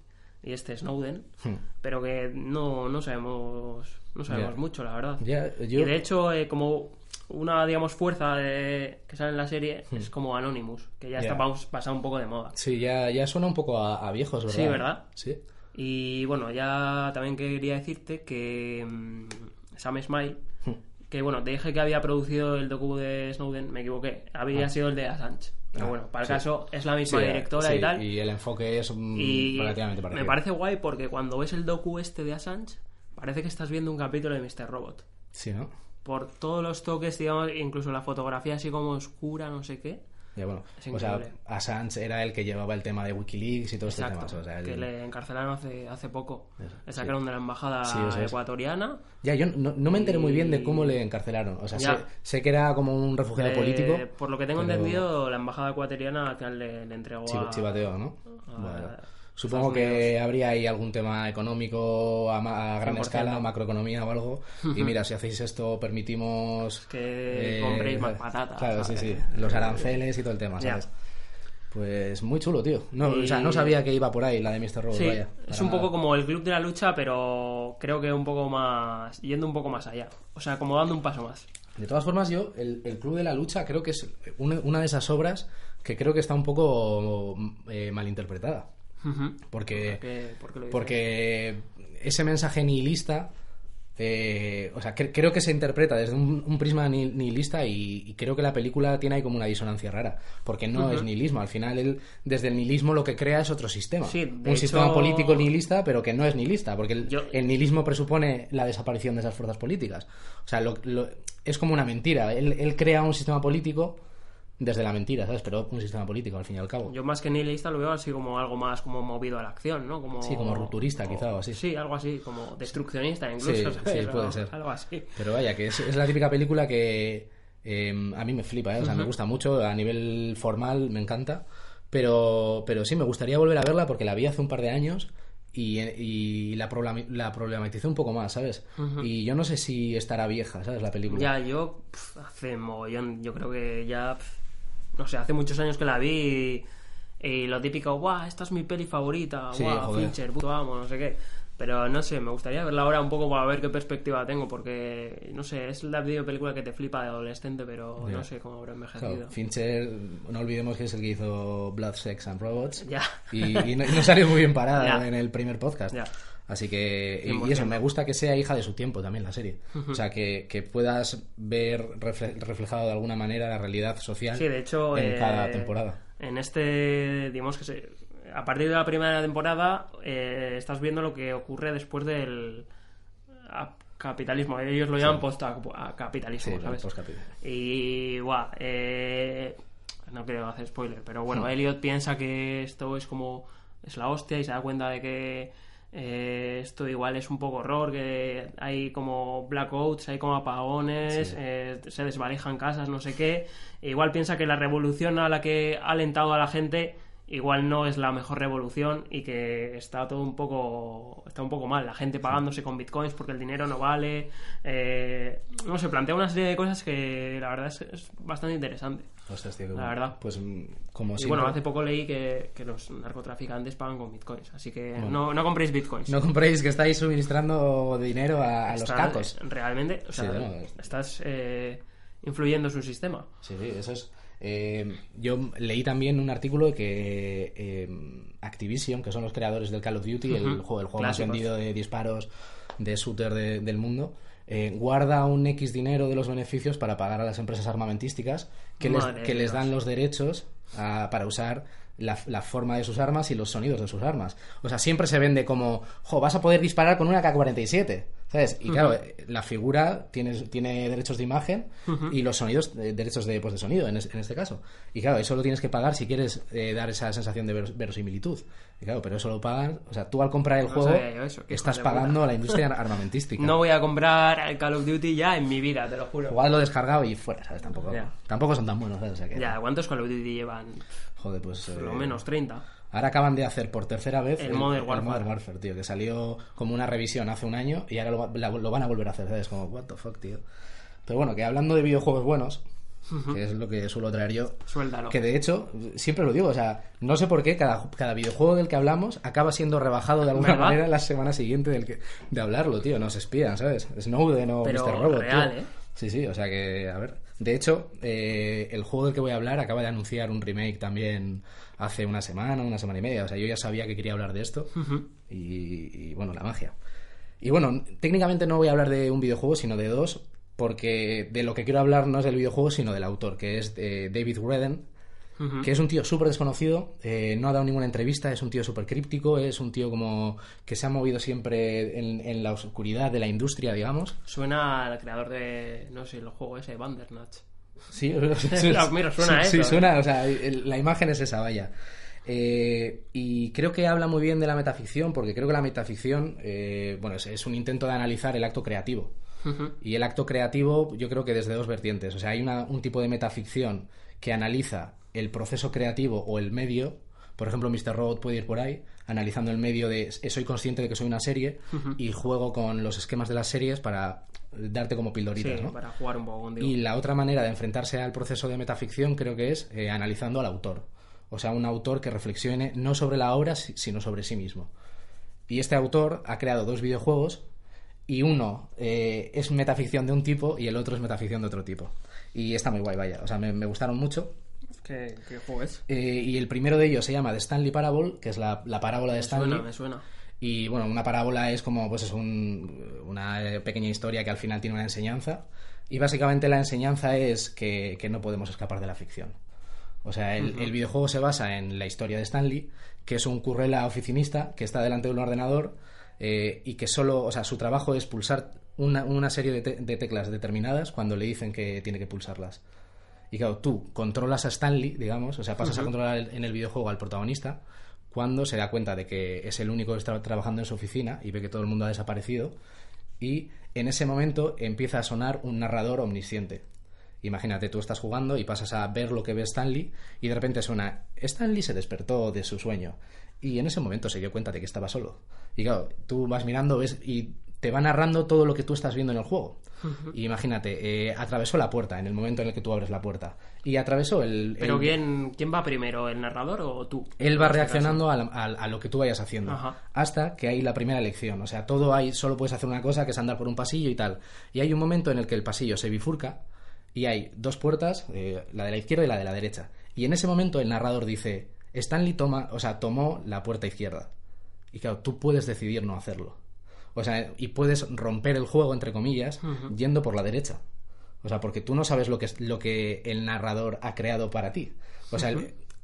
Speaker 3: y este Snowden,
Speaker 2: Hmm.
Speaker 3: pero que no, no sabemos no sabemos
Speaker 2: Ya.
Speaker 3: mucho, la verdad.
Speaker 2: Ya, yo-
Speaker 3: Y de hecho, eh, como una, digamos, fuerza de- que sale en la serie
Speaker 2: Hmm.
Speaker 3: es como Anonymous, que ya está
Speaker 2: Ya.
Speaker 3: paus- pasado un poco de moda.
Speaker 2: Sí, ya, ya suena un poco a, a viejos, ¿verdad?
Speaker 3: Sí, ¿verdad?
Speaker 2: Sí.
Speaker 3: Y bueno, ya también quería decirte que mm, Sam Smile,
Speaker 2: Hmm.
Speaker 3: que bueno, te dije que había producido el docu de Snowden, me equivoqué, había sido el de Assange. Pero
Speaker 2: Ah,
Speaker 3: bueno, para el
Speaker 2: sí.
Speaker 3: caso es la misma
Speaker 2: Sí,
Speaker 3: directora
Speaker 2: sí,
Speaker 3: y tal.
Speaker 2: Y el enfoque es
Speaker 3: Y
Speaker 2: relativamente parecido.
Speaker 3: me parece guay porque cuando ves el docu este de Assange, parece que estás viendo un capítulo de Mr. Robot.
Speaker 2: Sí, ¿no?
Speaker 3: Por todos los toques, digamos, incluso la fotografía así como oscura, no sé qué.
Speaker 2: Ya, bueno. O sea. Assange era el que llevaba el tema de Wikileaks y todo este
Speaker 3: Exacto.
Speaker 2: tema. O sea, el-
Speaker 3: Que le encarcelaron hace, hace poco.
Speaker 2: Eso,
Speaker 3: le
Speaker 2: sí.
Speaker 3: sacaron de la embajada
Speaker 2: Sí, es.
Speaker 3: ecuatoriana.
Speaker 2: Ya, yo no, no me enteré muy bien de
Speaker 3: Y-
Speaker 2: cómo le encarcelaron. O sea, sé, sé que era como un refugiado
Speaker 3: Eh,
Speaker 2: político.
Speaker 3: Por lo que tengo
Speaker 2: pero
Speaker 3: entendido, la embajada ecuatoriana al final le, le entregó a...
Speaker 2: chivateo, ¿no?
Speaker 3: a
Speaker 2: Bueno, Supongo
Speaker 3: Estados
Speaker 2: que
Speaker 3: Unidos.
Speaker 2: habría ahí algún tema económico a, ma- a gran
Speaker 3: 100%.
Speaker 2: escala, macroeconomía o algo. Y mira, si hacéis esto, permitimos.
Speaker 3: Que compréis más patatas,
Speaker 2: Claro, sí,
Speaker 3: ¿sabes?
Speaker 2: sí. Los aranceles y todo el tema. ¿sabes? Pues muy chulo, tío. No,
Speaker 3: Y-
Speaker 2: O sea, no sabía que iba por ahí la de Mr. Robot,
Speaker 3: Sí,
Speaker 2: vaya.
Speaker 3: es un poco como el club de la lucha, pero creo que un poco más... Yendo un poco más allá. O sea, como dando un paso más.
Speaker 2: De todas formas, yo, el, el Club de la Lucha, creo que es una, una de esas obras que creo que está un poco eh, malinterpretada. Porque, porque ese mensaje nihilista, eh, o sea, cre- creo que se interpreta desde un, un prisma ni- nihilista y, y creo que la película tiene ahí como una disonancia rara, porque no es nihilismo, al final él desde el nihilismo lo que crea es otro sistema,
Speaker 3: Sí,
Speaker 2: un
Speaker 3: hecho-
Speaker 2: sistema político nihilista, pero que no es nihilista, porque el,
Speaker 3: Yo-
Speaker 2: el nihilismo presupone la desaparición de esas fuerzas políticas, o sea, lo- lo- es como una mentira, él, él crea un sistema político desde la mentira, ¿sabes? Pero un sistema político al fin y al cabo.
Speaker 3: Yo más que nihilista lo veo así como algo más como movido a la acción, ¿no? Como...
Speaker 2: Sí, como rupturista, quizá, o así.
Speaker 3: Sí, algo así, como destruccionista incluso,
Speaker 2: Sí,
Speaker 3: ¿sabes?
Speaker 2: sí, puede ser.
Speaker 3: Algo así.
Speaker 2: Pero vaya, que es, es la típica película que eh, a mí me flipa, ¿eh? o sea, me gusta mucho, a nivel formal me encanta, pero, pero sí, me gustaría volver a verla porque la vi hace un par de años y, y la, la problematicé un poco más, ¿sabes? Y yo no sé si estará vieja, ¿sabes? La película.
Speaker 3: Ya, yo pf, hace mogollón, yo creo que ya, pf, no sé, hace muchos años que la vi y, y lo típico, guau, esta es mi peli favorita, guau. Fincher, puto amo, no sé qué. Pero no sé, me gustaría verla ahora un poco para ver qué perspectiva tengo, porque, no sé, es la video película que te flipa de adolescente, pero
Speaker 2: Ya.
Speaker 3: no sé cómo habrá envejecido.
Speaker 2: Claro, Fincher, no olvidemos que es el que hizo Blood, Sex and Robots.
Speaker 3: Ya.
Speaker 2: Y, y no, y no salió muy bien parada
Speaker 3: Ya.
Speaker 2: en el primer podcast. Así que, y- y,
Speaker 3: 100%.
Speaker 2: eso, me gusta que sea hija de su tiempo también la serie. O sea, que, que puedas ver refle- reflejado de alguna manera la realidad social
Speaker 3: Sí, de hecho,
Speaker 2: en
Speaker 3: eh,
Speaker 2: cada temporada.
Speaker 3: En este, digamos que se, a partir de la primera temporada eh, estás viendo lo que ocurre después del... capitalismo. Ellos lo llaman post-capitalismo,
Speaker 2: Sí,
Speaker 3: ¿sabes?
Speaker 2: postcapital.
Speaker 3: Y, guau, eh, no quiero hacer spoiler, pero bueno,
Speaker 2: Hmm.
Speaker 3: Elliot piensa que esto es como, es la hostia y se da cuenta de que eh, esto igual es un poco horror, que hay como blackouts, hay como apagones,
Speaker 2: Sí.
Speaker 3: eh, se desvalijan casas, no sé qué. E igual piensa que la revolución a la que ha alentado a la gente igual no es la mejor revolución y que está todo un poco está un poco mal la gente pagándose con bitcoins porque el dinero no vale eh, no sé plantea una serie de cosas que la verdad es, es bastante interesante
Speaker 2: Ostras, tío,
Speaker 3: La
Speaker 2: bueno.
Speaker 3: verdad.
Speaker 2: Pues mm, como siempre-
Speaker 3: bueno hace poco leí que, que los narcotraficantes pagan con bitcoins así que no, no compréis bitcoins
Speaker 2: No compréis que estáis suministrando dinero a, a los cacos.
Speaker 3: realmente o sea,
Speaker 2: Sí, no, es-
Speaker 3: estás eh, influyendo en su sistema
Speaker 2: Sí, sí, eso es. eh, yo leí también un artículo de que eh, Activision, que son los creadores del Call of Duty, el
Speaker 3: Ujú.
Speaker 2: juego, el juego más vendido de disparos de shooter de- del mundo, eh, guarda un X dinero de los beneficios para pagar a las empresas armamentísticas que, les, que les dan los derechos a- para usar la, la forma de sus armas y los sonidos de sus armas. O sea, siempre se vende como, jo, vas a poder disparar con una K-47. ¿Sabes? Y claro, eh, la figura tiene, tiene derechos de imagen y los sonidos, eh, derechos de, pues, de sonido en, es- en este caso. Y claro, eso lo tienes que pagar si quieres eh, dar esa sensación de veros- verosimilitud. Y claro, pero eso lo pagan, o sea, tú al comprar el
Speaker 3: No
Speaker 2: juego
Speaker 3: eso,
Speaker 2: estás pagando a la industria armamentística.
Speaker 3: no voy a comprar el Call of Duty ya en mi vida te lo juro
Speaker 2: Igual lo descargado y fuera, ¿sabes? Tampoco, tampoco son tan buenos, ¿sabes? O sea que,
Speaker 3: ya ¿cuántos Call of Duty llevan?
Speaker 2: joder, pues...
Speaker 3: por lo
Speaker 2: eh,
Speaker 3: menos 30
Speaker 2: Ahora acaban de hacer por tercera vez
Speaker 3: El Modern Warfare.
Speaker 2: Modern Warfare, tío, que salió como una revisión hace un año y ahora lo, la- lo van a volver a hacer, ¿sabes? Como, what the fuck, tío. Pero bueno, que hablando de videojuegos buenos, que es lo que suelo traer yo,
Speaker 3: Suéltalo.
Speaker 2: que de hecho, siempre lo digo, o sea, no sé por qué cada, cada videojuego del que hablamos acaba siendo rebajado de alguna
Speaker 3: ¿Verdad?
Speaker 2: manera la semana siguiente del que, de hablarlo, tío. Nos espían, ¿sabes? Snowden o
Speaker 3: Pero
Speaker 2: Mr. Robot.
Speaker 3: real,
Speaker 2: tío.
Speaker 3: ¿eh?
Speaker 2: Sí, sí, o sea que, a ver. De hecho, eh, el juego del que voy a hablar acaba de anunciar un remake también hace una semana, una semana y media. O sea, yo ya sabía que quería hablar de esto. y, y, bueno, la magia. Y bueno, técnicamente no voy a hablar de un videojuego, sino de dos, porque de lo que quiero hablar no es del videojuego, sino del autor, que es eh, David Redden, Que es un tío súper desconocido, eh, no ha dado ninguna entrevista, es un tío súper críptico, es un tío como que se ha movido siempre en, en la oscuridad de la industria, digamos.
Speaker 3: Suena al creador de, no sé, el juego ese, Bandersnatch.
Speaker 2: Sí,
Speaker 3: Claro, mira, suena
Speaker 2: sí,
Speaker 3: eso,
Speaker 2: sí, suena, o sea, la imagen es esa, vaya. Eh, y creo que habla muy bien de la metaficción, porque creo que la metaficción, eh, bueno, es, es un intento de analizar el acto creativo. Y el acto creativo, yo creo que desde dos vertientes. O sea, hay una- un tipo de metaficción que analiza el proceso creativo o el medio. Por ejemplo, Mr. Robot puede ir por ahí, analizando el medio de soy consciente de que soy una serie y juego con los esquemas de las series para darte como
Speaker 3: Sí,
Speaker 2: pildoritas, ¿no?
Speaker 3: para jugar un poco.
Speaker 2: Y la otra manera de enfrentarse al proceso de metaficción creo que es eh, analizando al autor. O sea, un autor que reflexione no sobre la obra, si- sino sobre sí mismo. Y este autor ha creado dos videojuegos y uno eh, es metaficción de un tipo y el otro es metaficción de otro tipo. Y está muy guay, vaya. O sea, me, me gustaron mucho.
Speaker 3: ¿Qué, qué juego es?
Speaker 2: Eh, y el primero de ellos se llama The Stanley Parable, que es la, la parábola de
Speaker 3: Me
Speaker 2: Stanley.
Speaker 3: suena, me suena.
Speaker 2: Y bueno, una parábola es como pues es un- una eh, pequeña historia que al final tiene una enseñanza. Y básicamente la enseñanza es que, que no podemos escapar de la ficción. O sea, el, el videojuego se basa en la historia de Stanley, que es un currela oficinista que está delante de un ordenador eh, y que solo, o sea, su trabajo es pulsar una, una serie de, te- de teclas determinadas cuando le dicen que tiene que pulsarlas. Y claro, tú controlas a Stanley, digamos, o sea, pasas a controlar el- en el videojuego al protagonista cuando se da cuenta de que es el único que está trabajando en su oficina y ve que todo el mundo ha desaparecido. Y en ese momento empieza a sonar un narrador omnisciente. Imagínate, tú estás jugando y pasas a ver lo que ve Stanley y de repente suena, Stanley se despertó de su sueño y en ese momento se dio cuenta de que estaba solo. Y claro, tú vas mirando ves y te va narrando todo lo que tú estás viendo en el juego. Y imagínate, eh, atravesó la puerta en el momento en el que tú abres la puerta y atravesó el...
Speaker 3: ¿Pero
Speaker 2: el-
Speaker 3: ¿quién, quién va primero, el narrador o tú?
Speaker 2: él va reaccionando a, la- a- a lo que tú vayas haciendo.
Speaker 3: Ajá.
Speaker 2: Hasta que hay la primera elección. O sea, todo hay, solo puedes hacer una cosa que es andar por un pasillo y tal. Y hay un momento en el que el pasillo se bifurca y hay dos puertas, eh, la de la izquierda y la de la derecha. Y en ese momento el narrador dice, Stanley toma, o sea, tomó la puerta izquierda. Y claro, tú puedes decidir no hacerlo. O sea, y puedes romper el juego, entre comillas, yendo por la derecha. O sea, porque tú no sabes lo que, es, lo que el narrador ha creado para ti. O sea, y,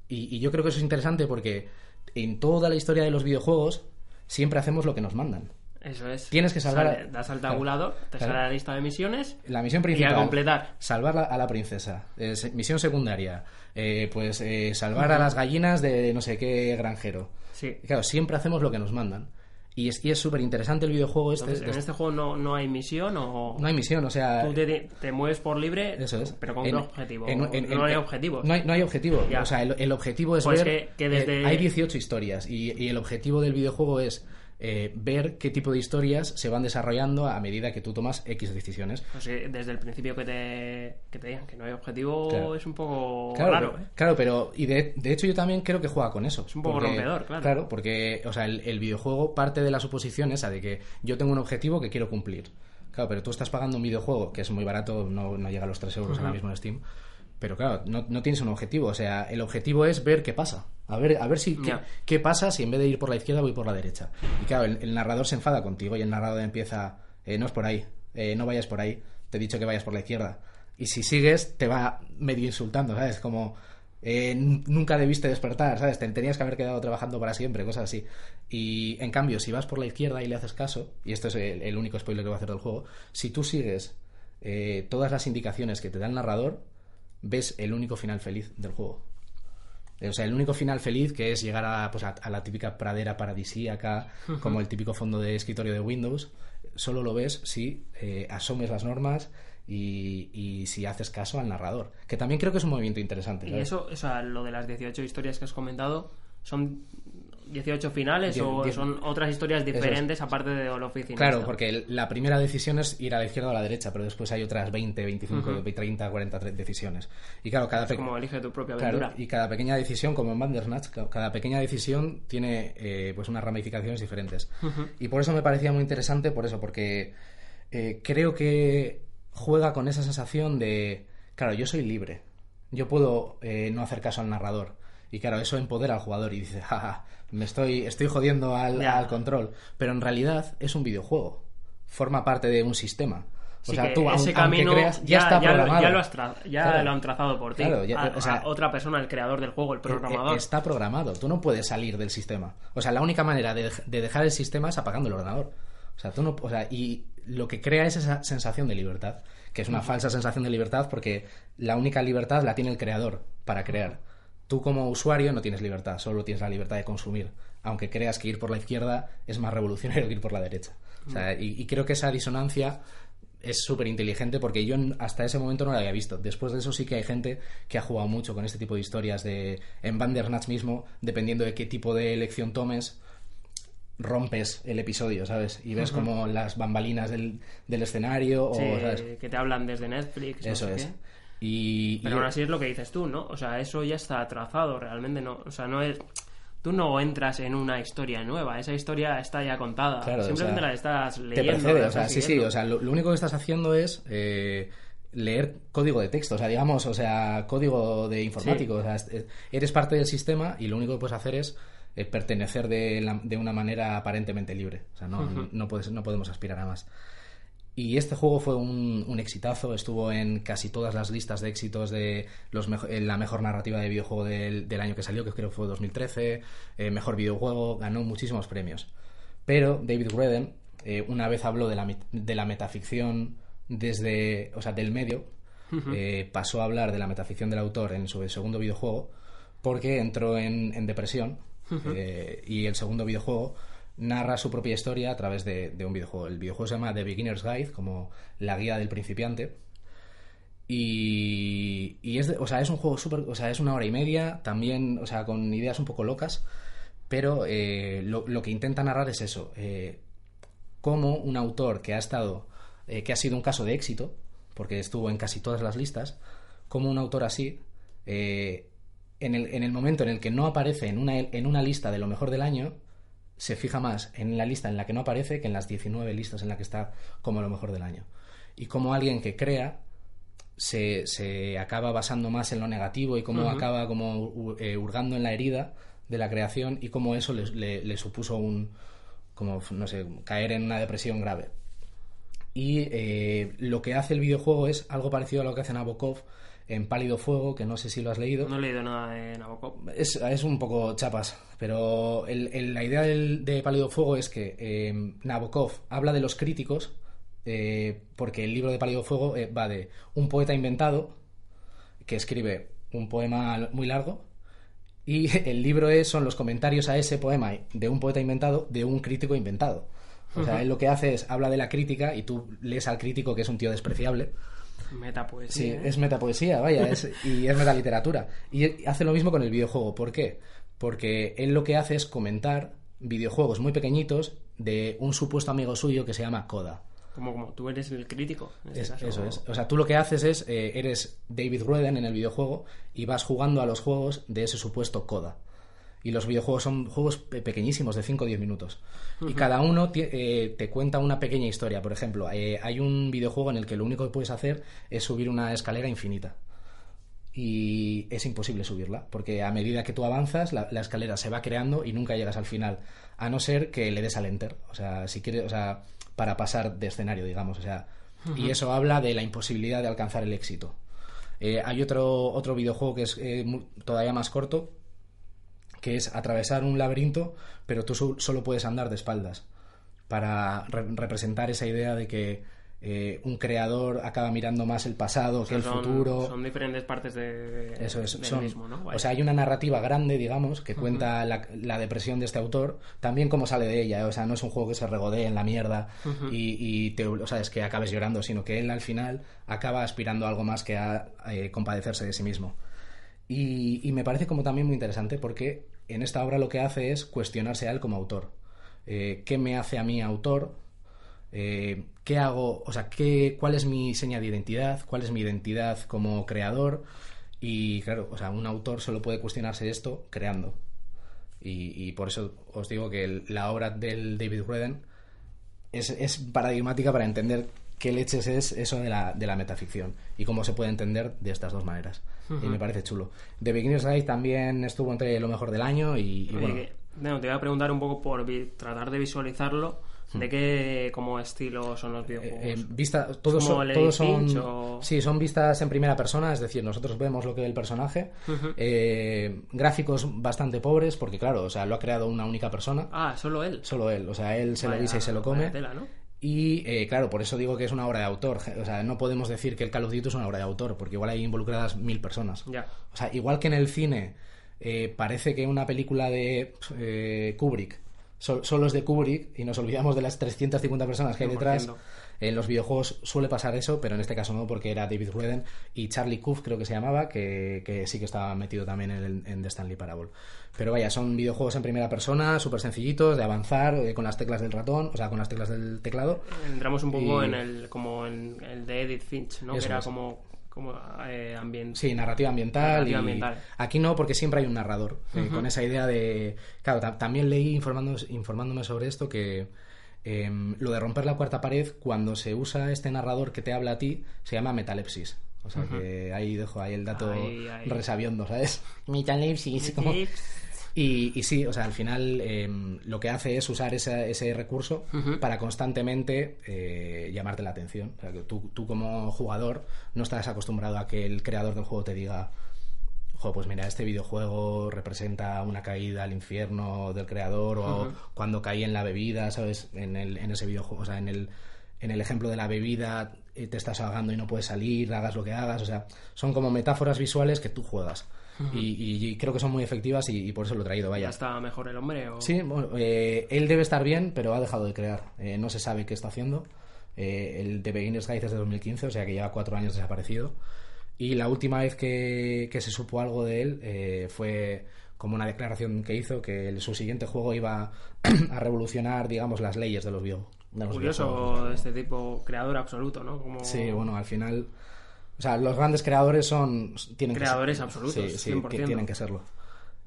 Speaker 2: y yo creo que eso es interesante porque en toda la historia de los videojuegos siempre hacemos lo que nos mandan.
Speaker 3: Eso es.
Speaker 2: Tienes que salvar
Speaker 3: Sale- das al
Speaker 2: Claro,
Speaker 3: tabulador, te
Speaker 2: claro.
Speaker 3: sale la lista de misiones.
Speaker 2: La misión
Speaker 3: Y
Speaker 2: principal.
Speaker 3: a completar.
Speaker 2: Salvar a la princesa. Eh, misión secundaria. eh, pues eh, salvar a las gallinas de no sé qué granjero.
Speaker 3: Sí.
Speaker 2: Y claro, siempre hacemos lo que nos mandan. Y es y es súper interesante el videojuego este.
Speaker 3: Entonces, en este juego no, no hay misión o.
Speaker 2: No hay misión, o sea.
Speaker 3: Tú te, te mueves por libre,
Speaker 2: Eso es.
Speaker 3: pero con
Speaker 2: En-
Speaker 3: un objetivo.
Speaker 2: en- en-
Speaker 3: no hay objetivos.
Speaker 2: No hay, no hay objetivo.
Speaker 3: Ya.
Speaker 2: O sea, el, el objetivo es
Speaker 3: Pues
Speaker 2: ver.
Speaker 3: que- que desde-
Speaker 2: eh, hay 18 historias y, y el objetivo del videojuego es eh, ver qué tipo de historias se van desarrollando a medida que tú tomas X decisiones.
Speaker 3: Pues sí, desde el principio que te, que te digan que no hay objetivo
Speaker 2: Claro.
Speaker 3: es un poco
Speaker 2: Claro,
Speaker 3: raro.
Speaker 2: pero,
Speaker 3: ¿eh?
Speaker 2: claro, pero y de, de hecho yo también creo que juega con eso.
Speaker 3: Es un poco rompedor, claro.
Speaker 2: Claro, porque o sea, el, el videojuego parte de la suposición esa de que yo tengo un objetivo que quiero cumplir. Claro, pero tú estás pagando un videojuego que es muy barato, no, no llega a los 3 euros ahora mismo en Steam. Pero claro, no, no tienes un objetivo. O sea, el objetivo es ver qué pasa. A ver, a ver si qué, qué pasa si en vez de ir por la izquierda voy por la derecha. Y claro, el, el narrador se enfada contigo y el narrador empieza, eh, no es por ahí, eh, no vayas por ahí, te he dicho que vayas por la izquierda. Y si sigues, te va medio insultando, ¿sabes? Como, eh, nunca debiste despertar, ¿sabes? Te tenías que haber quedado trabajando para siempre, cosas así. Y en cambio, si vas por la izquierda y le haces caso, y esto es el, el único spoiler que voy a hacer del juego, si tú sigues eh, todas las indicaciones que te da el narrador, ves el único final feliz del juego. O sea, el único final feliz que es llegar a, pues, a, a la típica pradera paradisíaca, como el típico fondo de escritorio de Windows, solo lo ves si eh, asomes las normas y, y si haces caso al narrador. Que también creo que es un movimiento interesante.
Speaker 3: Y eso, o sea, lo de las 18 historias que has comentado, ¿son 18 finales
Speaker 2: Die-
Speaker 3: o son otras historias
Speaker 2: es.
Speaker 3: diferentes aparte de lo oficinista?
Speaker 2: Claro, porque la primera decisión es ir a la izquierda o a la derecha, pero después hay otras 20, 25, 30, 40 tre- decisiones. Y claro, cada
Speaker 3: Es como elige tu propia
Speaker 2: Claro,
Speaker 3: aventura.
Speaker 2: y cada pequeña decisión, como en Bandersnatch, ca- cada pequeña decisión tiene eh, pues unas ramificaciones diferentes. Y por eso me parecía muy interesante, por eso, porque eh, creo que juega con esa sensación de, claro, yo soy libre, yo puedo eh, no hacer caso al narrador. Y claro, eso empodera al jugador y dice, jaja, me estoy, estoy jodiendo al, al control. Pero en realidad es un videojuego, forma parte de un sistema. O
Speaker 3: Sí,
Speaker 2: sea, tú, aun-
Speaker 3: ese
Speaker 2: aunque
Speaker 3: camino
Speaker 2: creas, ya, está programado.
Speaker 3: ya lo, has tra- ya
Speaker 2: Claro.
Speaker 3: lo han trazado por ti.
Speaker 2: Claro, ya-
Speaker 3: A-
Speaker 2: o sea,
Speaker 3: a otra persona, el creador del juego, el programador.
Speaker 2: Eh, eh, Está programado. Tú no puedes salir del sistema. O sea, la única manera de, de dejar el sistema es apagando el ordenador. O sea, tú no. O sea, y lo que crea es esa sensación de libertad, que es una falsa sensación de libertad porque la única libertad la tiene el creador para crear. Tú como usuario no tienes libertad, solo tienes la libertad de consumir. Aunque creas que ir por la izquierda es más revolucionario que ir por la derecha. O sea, y, y creo que esa disonancia es súper inteligente porque yo hasta ese momento no la había visto. Después de eso sí que hay gente que ha jugado mucho con este tipo de historias de en Bandersnatch mismo, dependiendo de qué tipo de elección tomes, rompes el episodio, ¿sabes? Y ves como las bambalinas del, del escenario o,
Speaker 3: que te hablan desde Netflix. no
Speaker 2: Eso
Speaker 3: sé
Speaker 2: es.
Speaker 3: qué.
Speaker 2: Y,
Speaker 3: Pero
Speaker 2: y-
Speaker 3: aún así es lo que dices tú, ¿no? O sea, eso ya está trazado realmente, ¿no? O sea, no es... Tú no entras en una historia nueva, esa historia está ya contada.
Speaker 2: Claro, o
Speaker 3: Simplemente
Speaker 2: sea,
Speaker 3: la estás
Speaker 2: te
Speaker 3: leyendo.
Speaker 2: precede,
Speaker 3: la
Speaker 2: o sea, sí, sí, o sea, lo, lo único que estás haciendo es eh, leer código de texto, o sea, digamos, o sea, código de informático, o sea, es- es- eres parte del sistema y lo único que puedes hacer es eh, pertenecer de, la- de una manera aparentemente libre, o sea, no, no, puedes, no podemos aspirar a más. Y este juego fue un, un exitazo, estuvo en casi todas las listas de éxitos de los mejo- en la mejor narrativa de videojuego del, del año que salió, que creo que fue 2013, eh, mejor videojuego, ganó muchísimos premios. Pero David Redden eh, una vez habló de la, de la metaficción desde, o sea, del medio, eh, pasó a hablar de la metaficción del autor en su segundo videojuego porque entró en, en depresión y el segundo videojuego narra su propia historia a través de, un videojuego. El videojuego se llama The Beginner's Guide, como la guía del principiante. Y, y es, de- o sea, es un juego súper, o sea, es una hora y media, también, o sea, con ideas un poco locas, pero eh, lo, que intenta narrar es eso, eh, cómo un autor que ha estado, eh, que ha sido un caso de éxito, porque estuvo en casi todas las listas, como un autor así, eh, en, el, en el momento en el que no aparece en una, en una lista de lo mejor del año, se fija más en la lista en la que no aparece que en las 19 listas en la que está como lo mejor del año. Y como alguien que crea se, se acaba basando más en lo negativo y cómo acaba como eh, hurgando en la herida de la creación y cómo eso le, le- le supuso un como no sé caer en una depresión grave y eh, lo que hace el videojuego es algo parecido a lo que hace Nabokov en Pálido Fuego, que no sé si lo has leído.
Speaker 3: No he leído nada de Nabokov.
Speaker 2: Es, es un poco chapas, pero el- el- la idea del- de Pálido Fuego es que eh, Nabokov habla de los críticos, eh, porque el libro de Pálido Fuego eh, va de un poeta inventado que escribe un poema muy largo y el libro es, son los comentarios a ese poema de un poeta inventado de un crítico inventado. O sea, él lo que hace es habla de la crítica y tú lees al crítico que es un tío despreciable.
Speaker 3: Metapoesía.
Speaker 2: Sí,
Speaker 3: ¿eh?
Speaker 2: es metapoesía, vaya, es, y es metaliteratura. Y hace lo mismo con el videojuego. ¿Por qué? Porque él lo que hace es comentar videojuegos muy pequeñitos de un supuesto amigo suyo que se llama Coda.
Speaker 3: Como, como tú eres el crítico. en este
Speaker 2: Es-
Speaker 3: caso.
Speaker 2: eso es. O sea, tú lo que haces es, eh, eres David Rueden en el videojuego y vas jugando a los juegos de ese supuesto Coda. Y los videojuegos son juegos pe- pequeñísimos, de 5 o 10 minutos. Y cada uno eh, te cuenta una pequeña historia. Por ejemplo, eh, hay un videojuego en el que lo único que puedes hacer es subir una escalera infinita. Y es imposible subirla, porque a medida que tú avanzas, la, la escalera se va creando y nunca llegas al final. A no ser que le des al enter. O sea, si quieres, o sea, para pasar de escenario, digamos. O sea, y eso habla de la imposibilidad de alcanzar el éxito. Eh, hay otro, otro videojuego que es eh, todavía más corto, que es atravesar un laberinto, pero tú so- solo puedes andar de espaldas, para re- representar esa idea de que eh, un creador acaba mirando más el pasado que
Speaker 3: sea,
Speaker 2: el
Speaker 3: son,
Speaker 2: futuro.
Speaker 3: Son diferentes partes de,
Speaker 2: Eso es,
Speaker 3: del
Speaker 2: son-
Speaker 3: mismo, ¿no?
Speaker 2: O sea, hay una narrativa grande, digamos, que cuenta la, la depresión de este autor, también cómo sale de ella, o sea, no es un juego que se regodee en la mierda y, y te, o sea, es que acabes llorando, sino que él al final acaba aspirando a algo más que a eh, compadecerse de sí mismo. Y, y me parece como también muy interesante porque en esta obra lo que hace es cuestionarse a él como autor. Eh, ¿Qué me hace a mí autor? Eh, ¿Qué hago? O sea, ¿qué, ¿cuál es mi seña de identidad? ¿Cuál es mi identidad como creador? Y claro, o sea, un autor solo puede cuestionarse esto creando. Y, por eso os digo que la obra del David Rueden es paradigmática para entender qué leches es eso de la, de la metaficción y cómo se puede entender de estas dos maneras. Y me parece chulo. The Beginner's Guide también estuvo entre lo mejor del año y, bueno,
Speaker 3: te voy a preguntar un poco por tratar de visualizarlo. ¿De qué como estilo son los videojuegos?
Speaker 2: Hmm. Eh, vista, todos, son, todos son
Speaker 3: o-
Speaker 2: sí, son vistas en primera persona, es decir, nosotros vemos lo que ve el personaje. Eh, gráficos bastante pobres, porque claro, o sea, lo ha creado una única persona,
Speaker 3: Ah, solo él.
Speaker 2: solo él, o sea, él se lo guisa y se lo come.
Speaker 3: tela, ¿no?
Speaker 2: Y eh, claro, por eso digo que es una obra de autor. O sea, no podemos decir que el Call of Duty es una obra de autor, porque igual hay involucradas mil personas.
Speaker 3: Ya.
Speaker 2: O sea, igual que en el cine eh, parece que una película de eh, Kubrick sol- solo es de Kubrick y nos olvidamos de las 350 personas que hay detrás.
Speaker 3: 100%.
Speaker 2: En los videojuegos suele pasar eso, pero en este caso no, porque era David Rueden y Charlie Coof, creo que se llamaba, que, que sí que estaba metido también en, en The Stanley Parable. Pero vaya, son videojuegos en primera persona, súper sencillos, de avanzar eh, con las teclas del ratón, o sea, con las teclas del teclado.
Speaker 3: Entramos un poco
Speaker 2: Y-
Speaker 3: en el como en el de Edith Finch, ¿no?
Speaker 2: Eso
Speaker 3: que era
Speaker 2: es.
Speaker 3: como como eh, ambiente.
Speaker 2: Sí, narrativa ambiental.
Speaker 3: Narrativa
Speaker 2: y
Speaker 3: ambiental.
Speaker 2: Aquí no, porque siempre hay un narrador. eh, Con esa idea de. Claro, ta- también leí informándome, informándome sobre esto que em, lo de romper la cuarta pared, cuando se usa este narrador que te habla a ti, se llama metalepsis. O sea que ahí dejo ahí el dato resabiondo, ¿sabes? Metalepsis. como- Y, y sí, o sea, al final em, lo que hace es usar esa- ese recurso para constantemente eh, llamarte la atención. O sea, que tú, tú como jugador no estás acostumbrado a que el creador del juego te diga, jo, pues mira, este videojuego representa una caída al infierno del creador o cuando caí en la bebida, ¿sabes? En, el, en ese videojuego, o sea, en el, en el ejemplo de la bebida eh, te estás ahogando y no puedes salir, hagas lo que hagas, o sea, son como metáforas visuales que tú juegas. y, y- y creo que son muy efectivas y, y por eso lo he traído,
Speaker 3: ¿Ya
Speaker 2: vaya.
Speaker 3: está mejor el hombre? O...
Speaker 2: Sí, bueno, eh, él debe estar bien, pero ha dejado de crear. Eh, no se sabe qué está haciendo. Eh, el de Beginner's Guide es de 2015, o sea que lleva cuatro años desaparecido. Y la última vez que, que se supo algo de él eh, fue como una declaración que hizo que el- su siguiente juego iba a revolucionar, digamos, las leyes de los, video, de los videojuegos.
Speaker 3: Curioso de este tipo, creador absoluto, ¿no? Como...
Speaker 2: Sí, bueno, al final. O sea, los grandes creadores son. Tienen que
Speaker 3: Creadores
Speaker 2: ser-
Speaker 3: absolutos,
Speaker 2: Sí, sí,
Speaker 3: 100%.
Speaker 2: que tienen que serlo.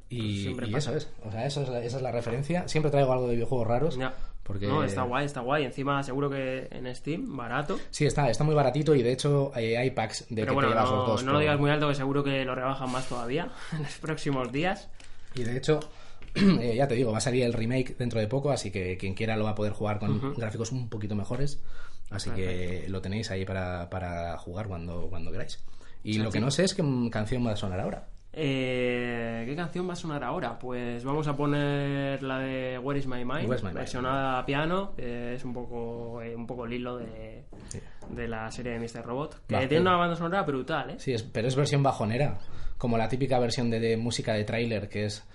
Speaker 2: Y, y eso es. O sea, eso es la- esa es la referencia. Siempre traigo algo de videojuegos raros.
Speaker 3: Ya.
Speaker 2: Porque...
Speaker 3: No, está guay, está guay. Encima, seguro que en Steam, barato.
Speaker 2: Sí, está, está muy baratito y de hecho eh, hay packs de
Speaker 3: Pero
Speaker 2: que
Speaker 3: bueno,
Speaker 2: te llevas
Speaker 3: no,
Speaker 2: los dos.
Speaker 3: no lo digas muy alto, que seguro que lo rebajan más todavía en los próximos días.
Speaker 2: Y de hecho, eh, ya te digo, va a salir el remake dentro de poco, así que quien quiera lo va a poder jugar con gráficos un poquito mejores. Así que lo tenéis ahí para, para jugar cuando, cuando queráis. Y lo que no sé es qué canción va a sonar ahora.
Speaker 3: Eh, ¿Qué canción va a sonar ahora? Pues vamos a poner la de Where is My Mind,
Speaker 2: Where's My Mind.
Speaker 3: versionada a piano. es un poco eh, un poco el hilo de, de la serie de Mr. Robot. Que
Speaker 2: Bajo.
Speaker 3: tiene una banda sonora brutal, ¿eh?
Speaker 2: Sí, es- pero es versión bajonera, como la típica versión de, de música de tráiler que es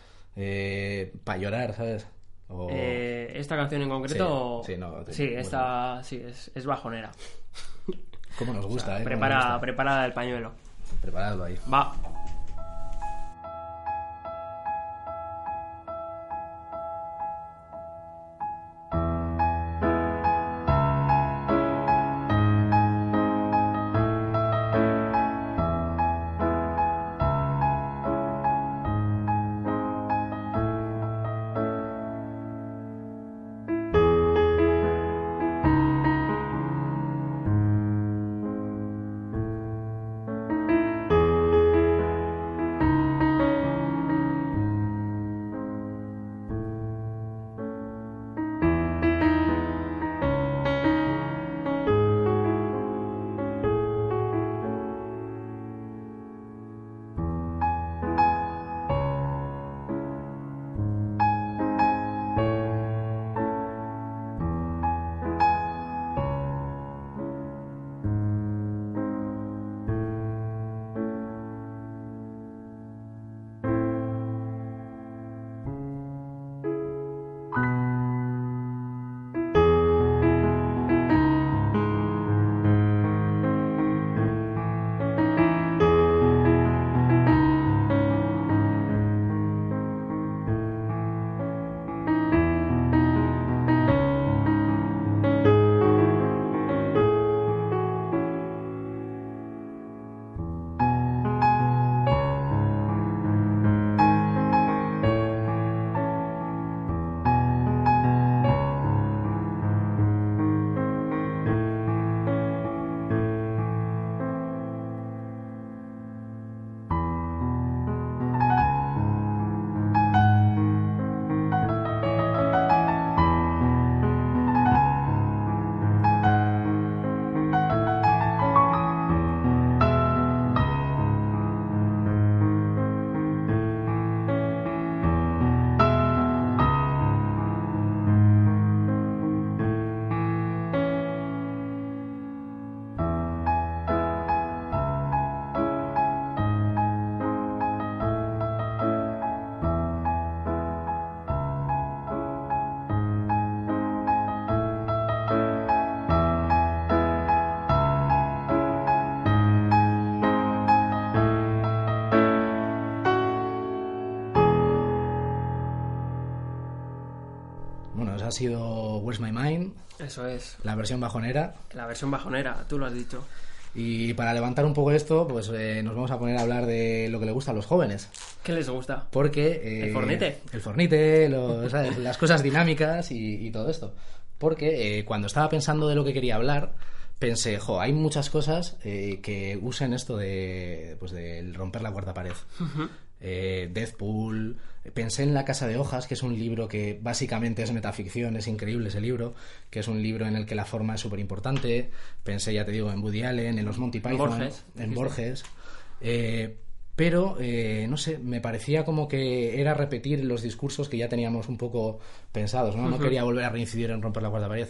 Speaker 2: para llorar, ¿sabes? O-
Speaker 3: Eh, esta canción en concreto.
Speaker 2: Sí, sí, no,
Speaker 3: sí, esta sí, es, es bajonera.
Speaker 2: ¿Cómo nos gusta, eh? ¿Cómo nos
Speaker 3: Prepara,
Speaker 2: gusta?
Speaker 3: prepara el pañuelo.
Speaker 2: Preparado ahí.
Speaker 3: Va.
Speaker 2: Ha sido Where's My Mind,
Speaker 3: Eso es.
Speaker 2: la versión bajonera.
Speaker 3: La versión bajonera, tú lo has dicho.
Speaker 2: Y para levantar un poco esto, pues eh, nos vamos a poner a hablar de lo que le gusta a los jóvenes.
Speaker 3: ¿Qué les gusta?
Speaker 2: Porque... eh,
Speaker 3: ¿El fornite?
Speaker 2: El fornite, ¿sabes? las cosas dinámicas y, y todo esto. Porque eh, cuando estaba pensando de lo que quería hablar, pensé, jo, hay muchas cosas eh, que usen esto de, pues, del romper la cuarta pared. Eh, Deathpool, pensé en La Casa de Hojas, que es un libro que básicamente es metaficción, es increíble ese libro, que es un libro en el que la forma es súper importante. Pensé, ya te digo, en Woody Allen, en los Monty Python,
Speaker 3: Borges,
Speaker 2: en. Borges. Eh, pero, eh, no sé, me parecía como que era repetir los discursos que ya teníamos un poco pensados, ¿no? No quería volver a reincidir en romper la cuarta pared.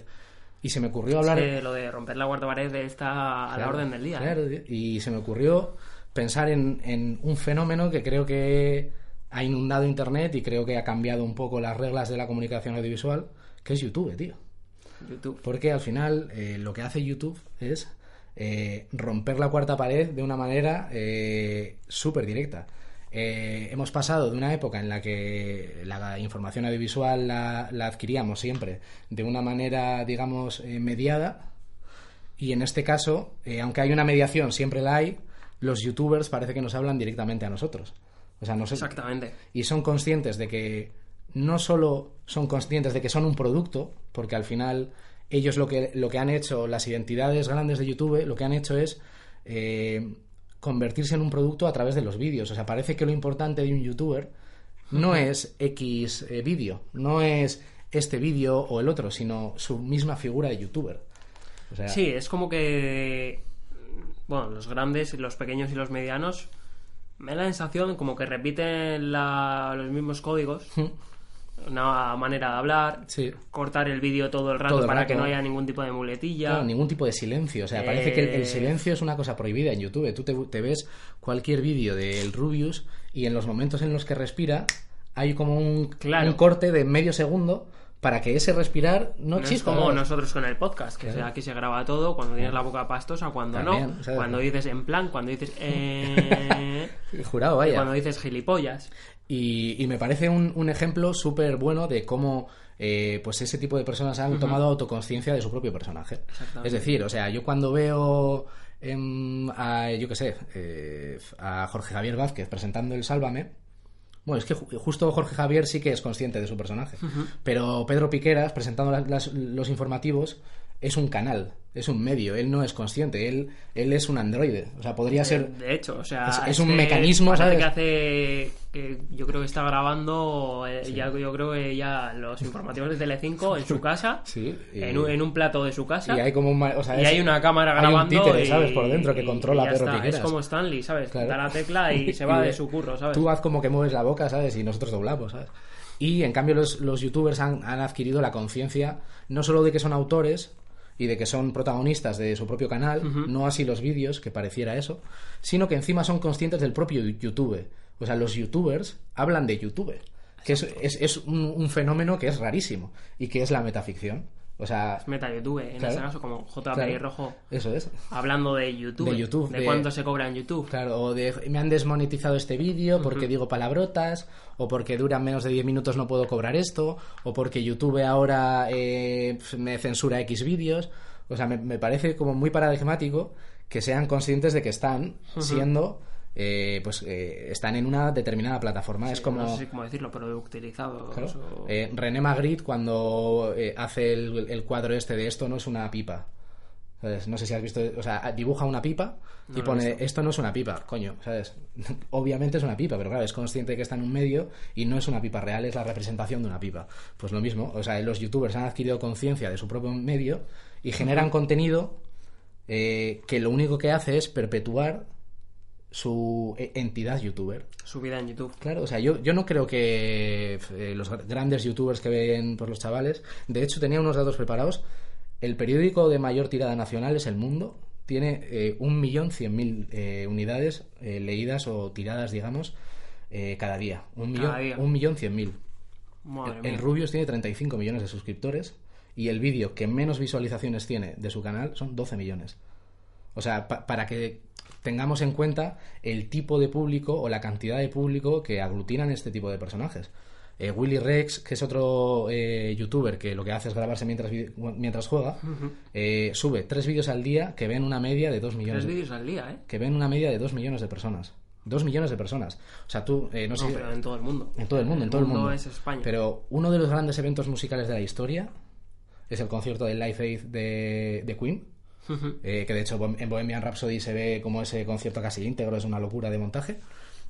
Speaker 2: Y se me ocurrió hablar...
Speaker 3: Lo de romper la cuarta pared está a la orden del día. ¿eh?
Speaker 2: claro, y se me ocurrió pensar en, en un fenómeno que creo que ha inundado Internet y creo que ha cambiado un poco las reglas de la comunicación audiovisual, que es YouTube, tío.
Speaker 3: YouTube.
Speaker 2: Porque al final eh, lo que hace YouTube es eh, romper la cuarta pared de una manera eh, súper directa. Eh, hemos pasado de una época en la que la información audiovisual la, la adquiríamos siempre de una manera, digamos, eh, mediada, y en este caso, aunque hay una mediación, siempre la hay, los youtubers parece que nos hablan directamente a nosotros. O sea, no sé,
Speaker 3: Exactamente.
Speaker 2: y son conscientes de que no solo son conscientes de que son un producto, porque al final ellos lo que, lo que han hecho, las identidades grandes de YouTube, lo que han hecho es eh, convertirse en un producto a través de los vídeos. O sea, parece que lo importante de un youtuber no es X eh, vídeo, no es este vídeo o el otro, sino su misma figura de youtuber. O sea,
Speaker 3: Sí, es como que bueno, los grandes, los pequeños y los medianos, me da la sensación como que repiten la- los mismos códigos, una manera de hablar,
Speaker 2: Sí.
Speaker 3: cortar el vídeo todo el rato
Speaker 2: Todo el
Speaker 3: para
Speaker 2: rato.
Speaker 3: que no haya ningún tipo de muletilla.
Speaker 2: Claro, ningún tipo de silencio. O sea, parece que el, el
Speaker 3: Eh.
Speaker 2: silencio es una cosa prohibida en YouTube. Tú te, te ves cualquier vídeo del Rubius y en los momentos en los que respira hay como un,
Speaker 3: Claro.
Speaker 2: un corte de medio segundo para que ese respirar no,
Speaker 3: No es como nosotros con el podcast, que
Speaker 2: Claro.
Speaker 3: aquí se graba todo, cuando tienes la boca pastosa, cuando
Speaker 2: También,
Speaker 3: no,
Speaker 2: ¿sabes?
Speaker 3: cuando dices en plan, cuando dices eh,
Speaker 2: Jurado,
Speaker 3: y
Speaker 2: vaya.
Speaker 3: cuando dices gilipollas.
Speaker 2: Y, y me parece un, un ejemplo súper bueno de cómo eh, pues ese tipo de personas han tomado autoconciencia de su propio personaje. Es decir, o sea, yo cuando veo em, a, yo qué sé, eh, a Jorge Javier Vázquez presentando el Sálvame, bueno, es que ju- justo Jorge Javier sí que es consciente de su personaje, pero Pedro Piqueras presentando las- las- los informativos es un canal, es un medio, él no es consciente, él, él es un androide, o sea, podría ser...
Speaker 3: De hecho, o sea,
Speaker 2: Es- es un
Speaker 3: que
Speaker 2: mecanismo, ¿sabes?
Speaker 3: que hace que yo creo que está grabando eh, ya yo creo que ya los informativos de Telecinco en su casa,
Speaker 2: Sí, y-
Speaker 3: en, un, en un plato de su casa.
Speaker 2: Y hay como un, o sea,
Speaker 3: y
Speaker 2: es-
Speaker 3: hay una cámara
Speaker 2: hay un
Speaker 3: grabando
Speaker 2: títere,
Speaker 3: y-
Speaker 2: ¿sabes? Por dentro que
Speaker 3: y-
Speaker 2: controla
Speaker 3: y ya
Speaker 2: Pedro
Speaker 3: está. Es como Stanley, ¿sabes?
Speaker 2: Claro.
Speaker 3: Da la tecla y se va
Speaker 2: Y
Speaker 3: de su curro, ¿sabes?
Speaker 2: Tú haz como que mueves la boca, ¿sabes? Y nosotros doblamos, ¿sabes? Y en cambio los, los youtubers han, han adquirido la conciencia no solo de que son autores y de que son protagonistas de su propio canal, no así los vídeos, que pareciera eso, sino que encima son conscientes del propio YouTube. O sea, los youtubers hablan de YouTube, que es, es, es un, un fenómeno que es rarísimo y que es la metaficción. O sea,
Speaker 3: Meta YouTube, en
Speaker 2: Claro.
Speaker 3: este caso como JP
Speaker 2: Claro.
Speaker 3: Rojo
Speaker 2: eso es.
Speaker 3: hablando de YouTube,
Speaker 2: De YouTube,
Speaker 3: de,
Speaker 2: de-
Speaker 3: cuánto se cobra en YouTube.
Speaker 2: Claro, o de me han desmonetizado este vídeo porque digo palabrotas, o porque duran menos de 10 minutos no puedo cobrar esto, o porque YouTube ahora eh, me censura X vídeos. O sea, me, me parece como muy paradigmático que sean conscientes de que están siendo, eh, pues, eh, están en una determinada plataforma. es como...
Speaker 3: No sé cómo decirlo, pero utilizados.
Speaker 2: Claro.
Speaker 3: o-
Speaker 2: Eh, René Magritte cuando eh, hace el, el cuadro este de esto no es una pipa. ¿Sabes? No sé si has visto, o sea, dibuja una pipa y
Speaker 3: No
Speaker 2: pone esto no es una pipa, coño, ¿sabes? Obviamente es una pipa, pero claro, es consciente de que está en un medio y no es una pipa real, es la representación de una pipa. Pues lo mismo, o sea, los youtubers han adquirido conciencia de su propio medio y generan contenido que lo único que hace es perpetuar su eh, entidad youtuber.
Speaker 3: su vida en YouTube.
Speaker 2: Claro, o sea, yo, yo no creo que eh, los grandes youtubers que ven por los chavales, de hecho tenía unos datos preparados, el periódico de mayor tirada nacional es El Mundo, tiene eh, un millón cien mil eh, unidades eh, leídas o tiradas, digamos, eh, cada día. Un millón,
Speaker 3: Cada día.
Speaker 2: un millón cien mil.
Speaker 3: Madre
Speaker 2: El, el Rubius tiene 35 millones de suscriptores y el vídeo que menos visualizaciones tiene de su canal son 12 millones. O sea, pa- para que tengamos en cuenta el tipo de público o la cantidad de público que aglutinan este tipo de personajes. Eh, Willy Rex, que es otro eh, youtuber que lo que hace es grabarse mientras, mientras juega, eh, sube tres vídeos al día que ven una media de 2 millones.
Speaker 3: Tres
Speaker 2: de-
Speaker 3: vídeos al día, ¿eh?
Speaker 2: que ven una media de 2 millones de personas. 2 millones de personas. O sea, tú, eh, no,
Speaker 3: No,
Speaker 2: sé.
Speaker 3: pero en todo el mundo.
Speaker 2: En todo el mundo, en todo el mundo.
Speaker 3: es España.
Speaker 2: Pero uno de los grandes eventos musicales de la historia es el concierto de Live Aid de, de Queen. Eh, que de hecho en Bohemian Rhapsody se ve como ese concierto casi íntegro, es una locura de montaje.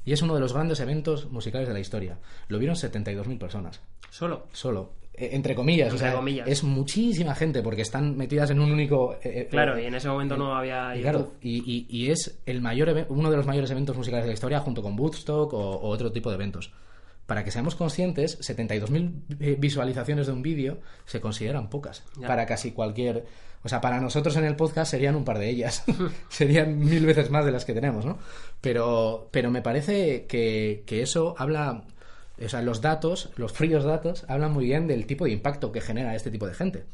Speaker 2: Y es uno de los grandes eventos musicales de la historia. Lo vieron 72.000 personas.
Speaker 3: Solo.
Speaker 2: Solo. Eh, entre comillas.
Speaker 3: Entre
Speaker 2: o sea,
Speaker 3: comillas.
Speaker 2: Es muchísima gente porque están metidas en un único... eh, eh,
Speaker 3: Claro, y en ese momento no había
Speaker 2: y claro, y, y- y es el mayor uno de los mayores eventos musicales de la historia junto con Woodstock o, o otro tipo de eventos. Para que seamos conscientes, 72.000 eh, visualizaciones de un vídeo se consideran pocas.
Speaker 3: Ya.
Speaker 2: Para casi cualquier... O sea, para nosotros en el podcast serían un par de ellas. serían mil veces más de las que tenemos, ¿no? Pero, pero me parece que, que eso habla... O sea, los datos, los fríos datos, hablan muy bien del tipo de impacto que genera este tipo de gente.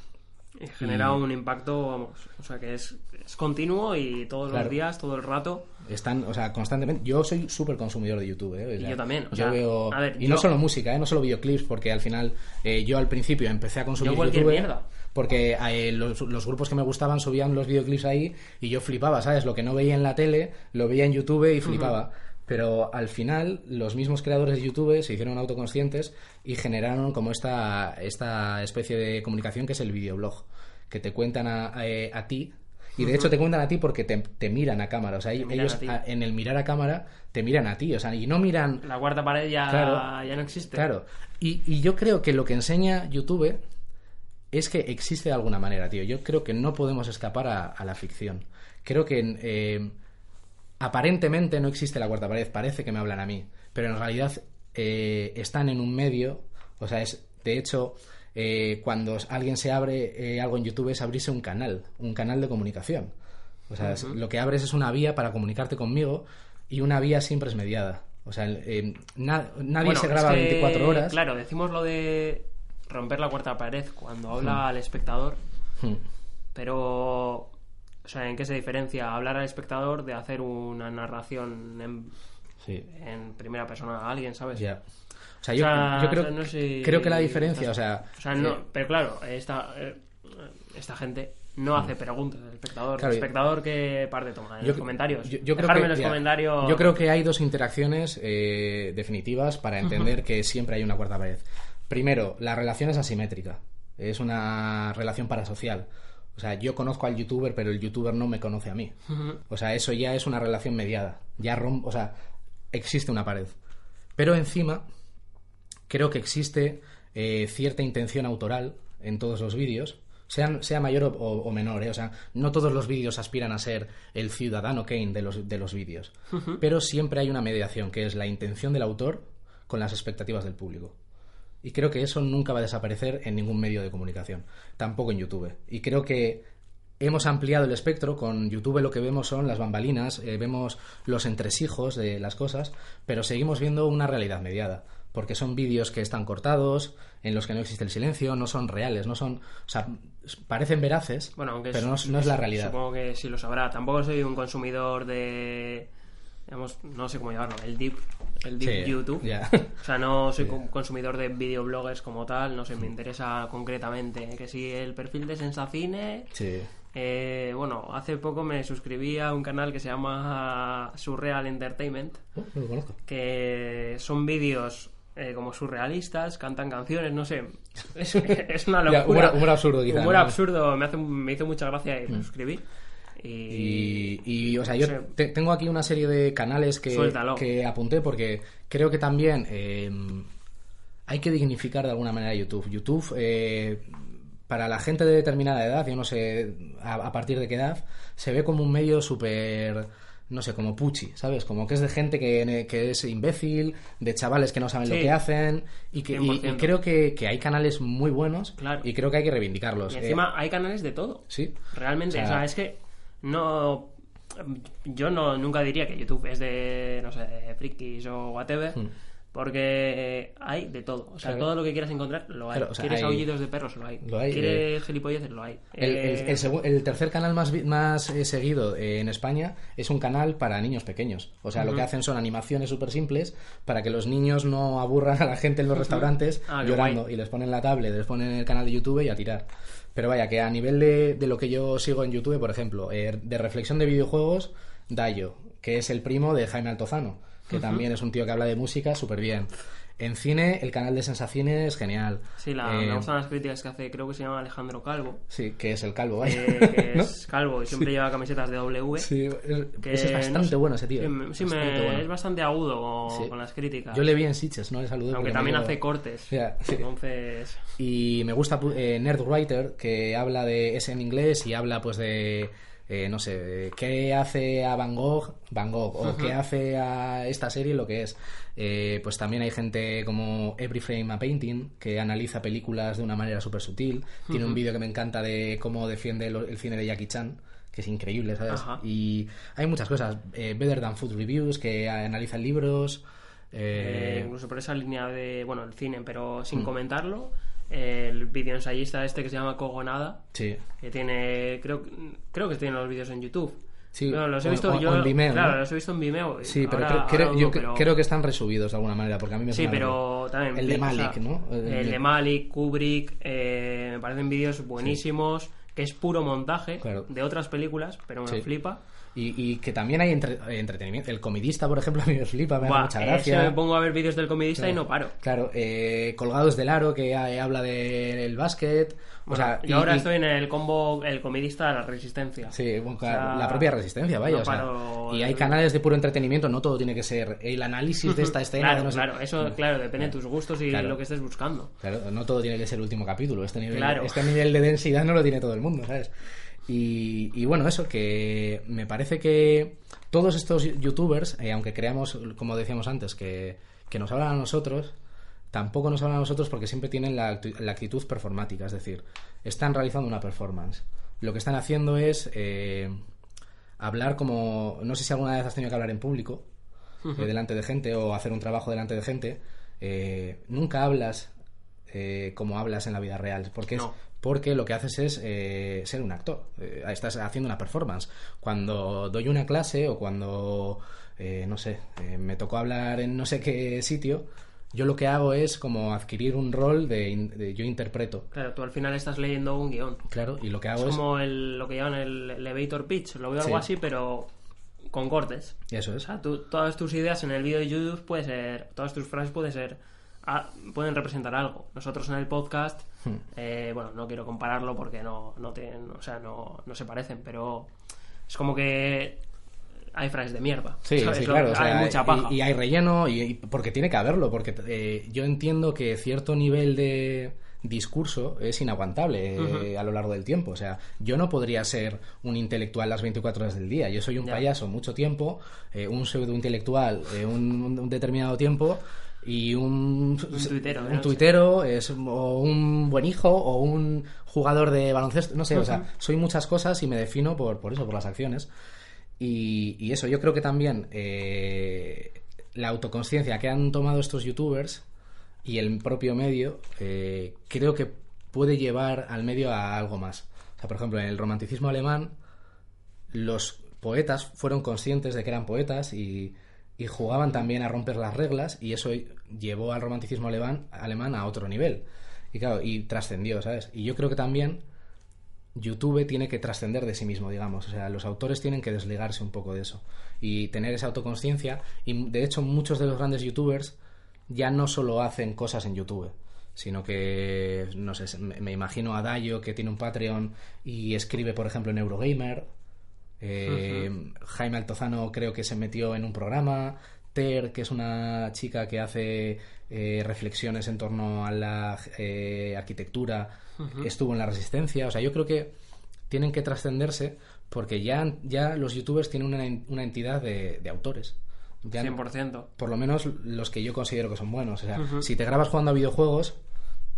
Speaker 3: Genera un impacto, vamos, o sea que es, es continuo y todos
Speaker 2: Claro.
Speaker 3: los días, todo el rato.
Speaker 2: Están, o sea, constantemente. Yo soy súper consumidor de YouTube, ¿eh? O sea,
Speaker 3: yo también, o
Speaker 2: yo
Speaker 3: sea,
Speaker 2: veo.
Speaker 3: a ver,
Speaker 2: y
Speaker 3: yo-
Speaker 2: no solo música, ¿eh? No solo videoclips, porque al final eh, yo al principio empecé a consumir
Speaker 3: Yo cualquier
Speaker 2: YouTube.
Speaker 3: mierda.
Speaker 2: Porque eh, los, los grupos que me gustaban subían los videoclips ahí y yo flipaba, ¿sabes? Lo que no veía en la tele, lo veía en YouTube y flipaba. Pero al final, los mismos creadores de YouTube se hicieron autoconscientes y generaron como esta, esta especie de comunicación que es el videoblog, que te cuentan a, a- a ti. Y de hecho te cuentan a ti porque te, te miran a cámara. O sea, ellos
Speaker 3: a ti.
Speaker 2: a- en el mirar a cámara te miran a ti. O sea, y no miran
Speaker 3: La cuarta pared ya,
Speaker 2: Claro.
Speaker 3: ya no existe.
Speaker 2: Claro. Y, y yo creo que lo que enseña YouTube es que existe de alguna manera, tío. Yo creo que no podemos escapar a, a la ficción. creo que eh, aparentemente no existe la cuarta pared, parece que me hablan a mí, pero en realidad eh, están en un medio, o sea, es de hecho eh, cuando alguien se abre eh, algo en YouTube es abrirse un canal, un canal de comunicación. O sea, es- lo que abres es una vía para comunicarte conmigo y una vía siempre es mediada. O sea, eh, na- nadie
Speaker 3: Bueno,
Speaker 2: se
Speaker 3: es
Speaker 2: graba
Speaker 3: que,
Speaker 2: 24 horas.
Speaker 3: Claro, decimos lo de romper la cuarta pared cuando habla al espectador, pero... O sea, ¿en qué se diferencia hablar al espectador de hacer una narración en,
Speaker 2: Sí,
Speaker 3: en primera persona a alguien, ¿sabes?
Speaker 2: ya. O sea,
Speaker 3: O
Speaker 2: yo,
Speaker 3: sea,
Speaker 2: yo creo,
Speaker 3: o sea, no sé-
Speaker 2: creo que la diferencia, o sea,
Speaker 3: O sea, no, pero claro, esta, eh, esta gente no hace preguntas al espectador.
Speaker 2: Claro,
Speaker 3: el espectador que parte toma en
Speaker 2: Yo-
Speaker 3: los comentarios.
Speaker 2: Yo, yo creo que,
Speaker 3: en los
Speaker 2: ya,
Speaker 3: comentarios.
Speaker 2: yo creo que hay dos interacciones eh, definitivas para entender que siempre hay una cuarta pared. Primero, la relación es asimétrica. Es una relación parasocial. O sea, yo conozco al youtuber, pero el youtuber no me conoce a mí. O sea, eso ya es una relación mediada. Ya rom- o sea, existe una pared. Pero encima, creo que existe eh, cierta intención autoral en todos los vídeos, sean, sea mayor o, o menor. ¿eh? O sea, no todos los vídeos aspiran a ser el ciudadano Kane de los, de los vídeos. Pero siempre hay una mediación, que es la intención del autor con las expectativas del público. Y creo que eso nunca va a desaparecer en ningún medio de comunicación, tampoco en YouTube. Y creo que hemos ampliado el espectro. Con YouTube lo que vemos son las bambalinas, eh, vemos los entresijos de las cosas, pero seguimos viendo una realidad mediada. Porque son vídeos que están cortados, en los que no existe el silencio, no son reales, no son. O sea, parecen veraces,
Speaker 3: Bueno, aunque
Speaker 2: pero no,
Speaker 3: es-
Speaker 2: no es la realidad.
Speaker 3: Supongo que sí lo sabrá. Tampoco soy un consumidor de. Digamos, no sé cómo llamarlo, el deep, el deep
Speaker 2: Sí,
Speaker 3: YouTube. O sea, no soy con- consumidor de videobloggers como tal, no sé, me interesa concretamente que si el perfil de Sensacine.
Speaker 2: Sí.
Speaker 3: eh, bueno, hace poco me suscribí a un canal que se llama Surreal Entertainment,
Speaker 2: Oh, no lo conozco.
Speaker 3: que son vídeos eh, como surrealistas, cantan canciones, no sé. Es, es una
Speaker 2: Ya,
Speaker 3: locura.
Speaker 2: humor- humor absurdo, quizá,
Speaker 3: Humor
Speaker 2: ¿no? Mm.
Speaker 3: absurdo, me, hace, me hizo mucha gracia y me suscribí. Y,
Speaker 2: Y, y, o sea, yo te- tengo aquí una serie de canales que,
Speaker 3: Suéltalo.
Speaker 2: que apunté porque creo que también eh, hay que dignificar de alguna manera YouTube. YouTube, eh, para la gente de determinada edad, yo no sé a, a partir de qué edad, se ve como un medio súper, no sé, como puchi, ¿sabes? Como que es de gente que, que es imbécil, de chavales que no saben lo que hacen, y, que, y- y
Speaker 3: 100%.
Speaker 2: creo que, que hay canales muy buenos
Speaker 3: Claro.
Speaker 2: y creo que hay que reivindicarlos.
Speaker 3: y
Speaker 2: Eh,
Speaker 3: encima hay canales de todo.
Speaker 2: sí.
Speaker 3: Realmente,
Speaker 2: O
Speaker 3: o
Speaker 2: sea-
Speaker 3: es que no. Yo no nunca diría que YouTube es de, no sé, de frikis o whatever. Porque hay de todo. O sea.
Speaker 2: Claro.
Speaker 3: todo lo que quieras encontrar lo hay.
Speaker 2: O sea,
Speaker 3: ¿Quieres
Speaker 2: hay-
Speaker 3: aullidos de perros? Lo hay.
Speaker 2: Lo hay,
Speaker 3: ¿Quieres gilipolleces? Lo hay.
Speaker 2: El,
Speaker 3: Eh,
Speaker 2: el segu- el tercer canal más, más eh, seguido eh, en España es un canal para niños pequeños. O sea, lo que hacen son animaciones súper simples para que los niños no aburran a la gente en los restaurantes
Speaker 3: Ah,
Speaker 2: llorando y les ponen la tablet, les ponen el canal de YouTube y a tirar. Pero vaya, que a nivel de, de lo que yo sigo en YouTube, por ejemplo, eh, de reflexión de videojuegos, Dayo, que es el primo de Jaime Altozano, que también es un tío que habla de música súper bien. En cine, el canal de Sensacine es genial.
Speaker 3: Sí, la,
Speaker 2: Eh,
Speaker 3: me gustan las críticas que hace, creo que se llama Alejandro Calvo.
Speaker 2: Sí, que es el calvo, vaya.
Speaker 3: eh, que
Speaker 2: ¿No?
Speaker 3: es calvo y siempre lleva camisetas de W.
Speaker 2: Sí, es,
Speaker 3: que
Speaker 2: es
Speaker 3: no
Speaker 2: bastante
Speaker 3: sé.
Speaker 2: bueno ese tío.
Speaker 3: Sí, me- sí, me-
Speaker 2: Bastante bueno.
Speaker 3: es bastante agudo con,
Speaker 2: Sí.
Speaker 3: con las críticas.
Speaker 2: Yo le vi en Sitges, no le saludé.
Speaker 3: Aunque también
Speaker 2: me
Speaker 3: hace cortes.
Speaker 2: Ya, sí.
Speaker 3: Entonces.
Speaker 2: Y me gusta eh, Nerdwriter, que habla de es en inglés y habla pues de eh, no sé, de qué hace a Van Gogh, Van Gogh, o qué hace a esta serie lo que es. Eh, pues también hay gente como Every Frame a Painting, que analiza películas de una manera súper sutil. Tiene un vídeo que me encanta de cómo defiende el cine de Jackie Chan, que es increíble, ¿sabes?
Speaker 3: Ajá.
Speaker 2: Y hay muchas cosas. Eh, Better Than Food Reviews, que analiza libros.
Speaker 3: eh,
Speaker 2: Eh,
Speaker 3: incluso por esa línea de. Bueno, el cine, pero sin
Speaker 2: Mm.
Speaker 3: comentarlo. El vídeo ensayista este que se llama Cogonada.
Speaker 2: sí.
Speaker 3: Que tiene. Creo, creo que tiene los vídeos en YouTube.
Speaker 2: Sí,
Speaker 3: Bueno, los he visto
Speaker 2: o-
Speaker 3: yo.
Speaker 2: o en Vimeo,
Speaker 3: claro,
Speaker 2: ¿no?
Speaker 3: los he visto en Vimeo.
Speaker 2: Sí, pero
Speaker 3: ahora-
Speaker 2: cre- creo,
Speaker 3: ahora
Speaker 2: yo
Speaker 3: pero-
Speaker 2: creo que están resubidos de alguna manera, porque a mí me
Speaker 3: Sí, pero también.
Speaker 2: El de
Speaker 3: sea,
Speaker 2: Malik, ¿no?
Speaker 3: El de Malik, Kubrick, eh, me parecen vídeos buenísimos, que es puro montaje
Speaker 2: Claro.
Speaker 3: de otras películas, pero me
Speaker 2: Sí.
Speaker 3: flipa.
Speaker 2: Y, y que también hay entre- eh, entretenimiento. El comidista, por ejemplo, a mí me flipa, me da mucha gracia.
Speaker 3: me pongo a ver vídeos del comedista y no paro.
Speaker 2: Claro, eh, Colgados del Aro, que habla del básquet. O sea,
Speaker 3: yo
Speaker 2: y-
Speaker 3: ahora
Speaker 2: y-
Speaker 3: estoy en el combo, el comedista de la resistencia.
Speaker 2: Sí, bueno,
Speaker 3: O
Speaker 2: claro,
Speaker 3: sea,
Speaker 2: la propia resistencia, vaya.
Speaker 3: no
Speaker 2: o sea, y
Speaker 3: de
Speaker 2: hay canales de puro entretenimiento, no todo tiene que ser el análisis de esta escena.
Speaker 3: Claro,
Speaker 2: de no sé-
Speaker 3: claro, eso, claro, depende de tus gustos y
Speaker 2: Claro.
Speaker 3: lo que estés buscando.
Speaker 2: Claro, no todo tiene que ser el último capítulo. Este nivel,
Speaker 3: Claro.
Speaker 2: este nivel de densidad no lo tiene todo el mundo, ¿sabes? Y, y bueno, eso, que me parece que todos estos youtubers, eh, aunque creamos, como decíamos antes, que, que nos hablan a nosotros, tampoco nos hablan a nosotros porque siempre tienen la, actitud performática, es decir, están realizando una performance. Lo que están haciendo es eh, hablar como, no sé si alguna vez has tenido que hablar en público, eh, delante de gente, o hacer un trabajo delante de gente, eh, nunca hablas eh, como hablas en la vida real, porque es,
Speaker 3: No.
Speaker 2: Porque lo que haces es eh, ser un actor. Eh, estás haciendo una performance. Cuando doy una clase o cuando, eh, no sé, eh, me tocó hablar en no sé qué sitio, yo lo que hago es como adquirir un rol de, yo interpreto.
Speaker 3: Claro, tú al final estás leyendo un guion.
Speaker 2: Claro, y lo que hago
Speaker 3: Es
Speaker 2: es...
Speaker 3: como el- lo que llaman el elevator pitch. Lo veo
Speaker 2: Sí.
Speaker 3: algo así, pero con cortes.
Speaker 2: Eso
Speaker 3: O
Speaker 2: es.
Speaker 3: sea, tú, todas tus ideas en el vídeo de YouTube puede ser, todas tus frases puede ser, ah, pueden representar algo. Nosotros en el podcast,
Speaker 2: Hmm.
Speaker 3: eh, bueno, no quiero compararlo porque no, no tienen, o sea, no, no se parecen, pero es como que hay frases de mierda.
Speaker 2: Sí,
Speaker 3: ¿sabes?
Speaker 2: sí,
Speaker 3: Lo-
Speaker 2: claro. o sea,
Speaker 3: hay mucha paja.
Speaker 2: Y, y hay relleno, y, y- porque tiene que haberlo, porque eh, yo entiendo que cierto nivel de discurso es inaguantable eh, a lo largo del tiempo. O sea, yo no podría ser un intelectual las 24 horas del día. Yo soy un
Speaker 3: Ya.
Speaker 2: payaso mucho tiempo, eh, un pseudo intelectual eh, un, un determinado tiempo y un,
Speaker 3: tuitero,
Speaker 2: un.
Speaker 3: No sé.
Speaker 2: tuitero es o un buen hijo o un jugador de baloncesto, no sé, o sea, soy muchas cosas y me defino por, por eso, por las acciones. Y, y eso, yo creo que también eh, la autoconsciencia que han tomado estos youtubers y el propio medio, eh, creo que puede llevar al medio a algo más. O sea, por ejemplo, en el romanticismo alemán, los poetas fueron conscientes de que eran poetas y, y jugaban también a romper las reglas y eso llevó al romanticismo alemán, alemán a otro nivel. Y claro, y trascendió, ¿sabes? Y yo creo que también YouTube tiene que trascender de sí mismo, digamos. O sea, los autores tienen que desligarse un poco de eso y tener esa autoconsciencia. Y de hecho, muchos de los grandes youtubers ya no solo hacen cosas en YouTube, sino que, no sé, me, me imagino a Dayo que tiene un Patreon y escribe, por ejemplo, en Eurogamer. Eh, Jaime Altozano creo que se metió en un programa. Ter, que es una chica que hace eh, reflexiones en torno a la eh, arquitectura, estuvo en la resistencia. O sea, yo creo que tienen que trascenderse porque ya, ya los youtubers tienen una, en- una entidad de, de autores. Ya no-
Speaker 3: 100%.
Speaker 2: por lo menos los que yo considero que son buenos. O sea, si te grabas jugando a videojuegos,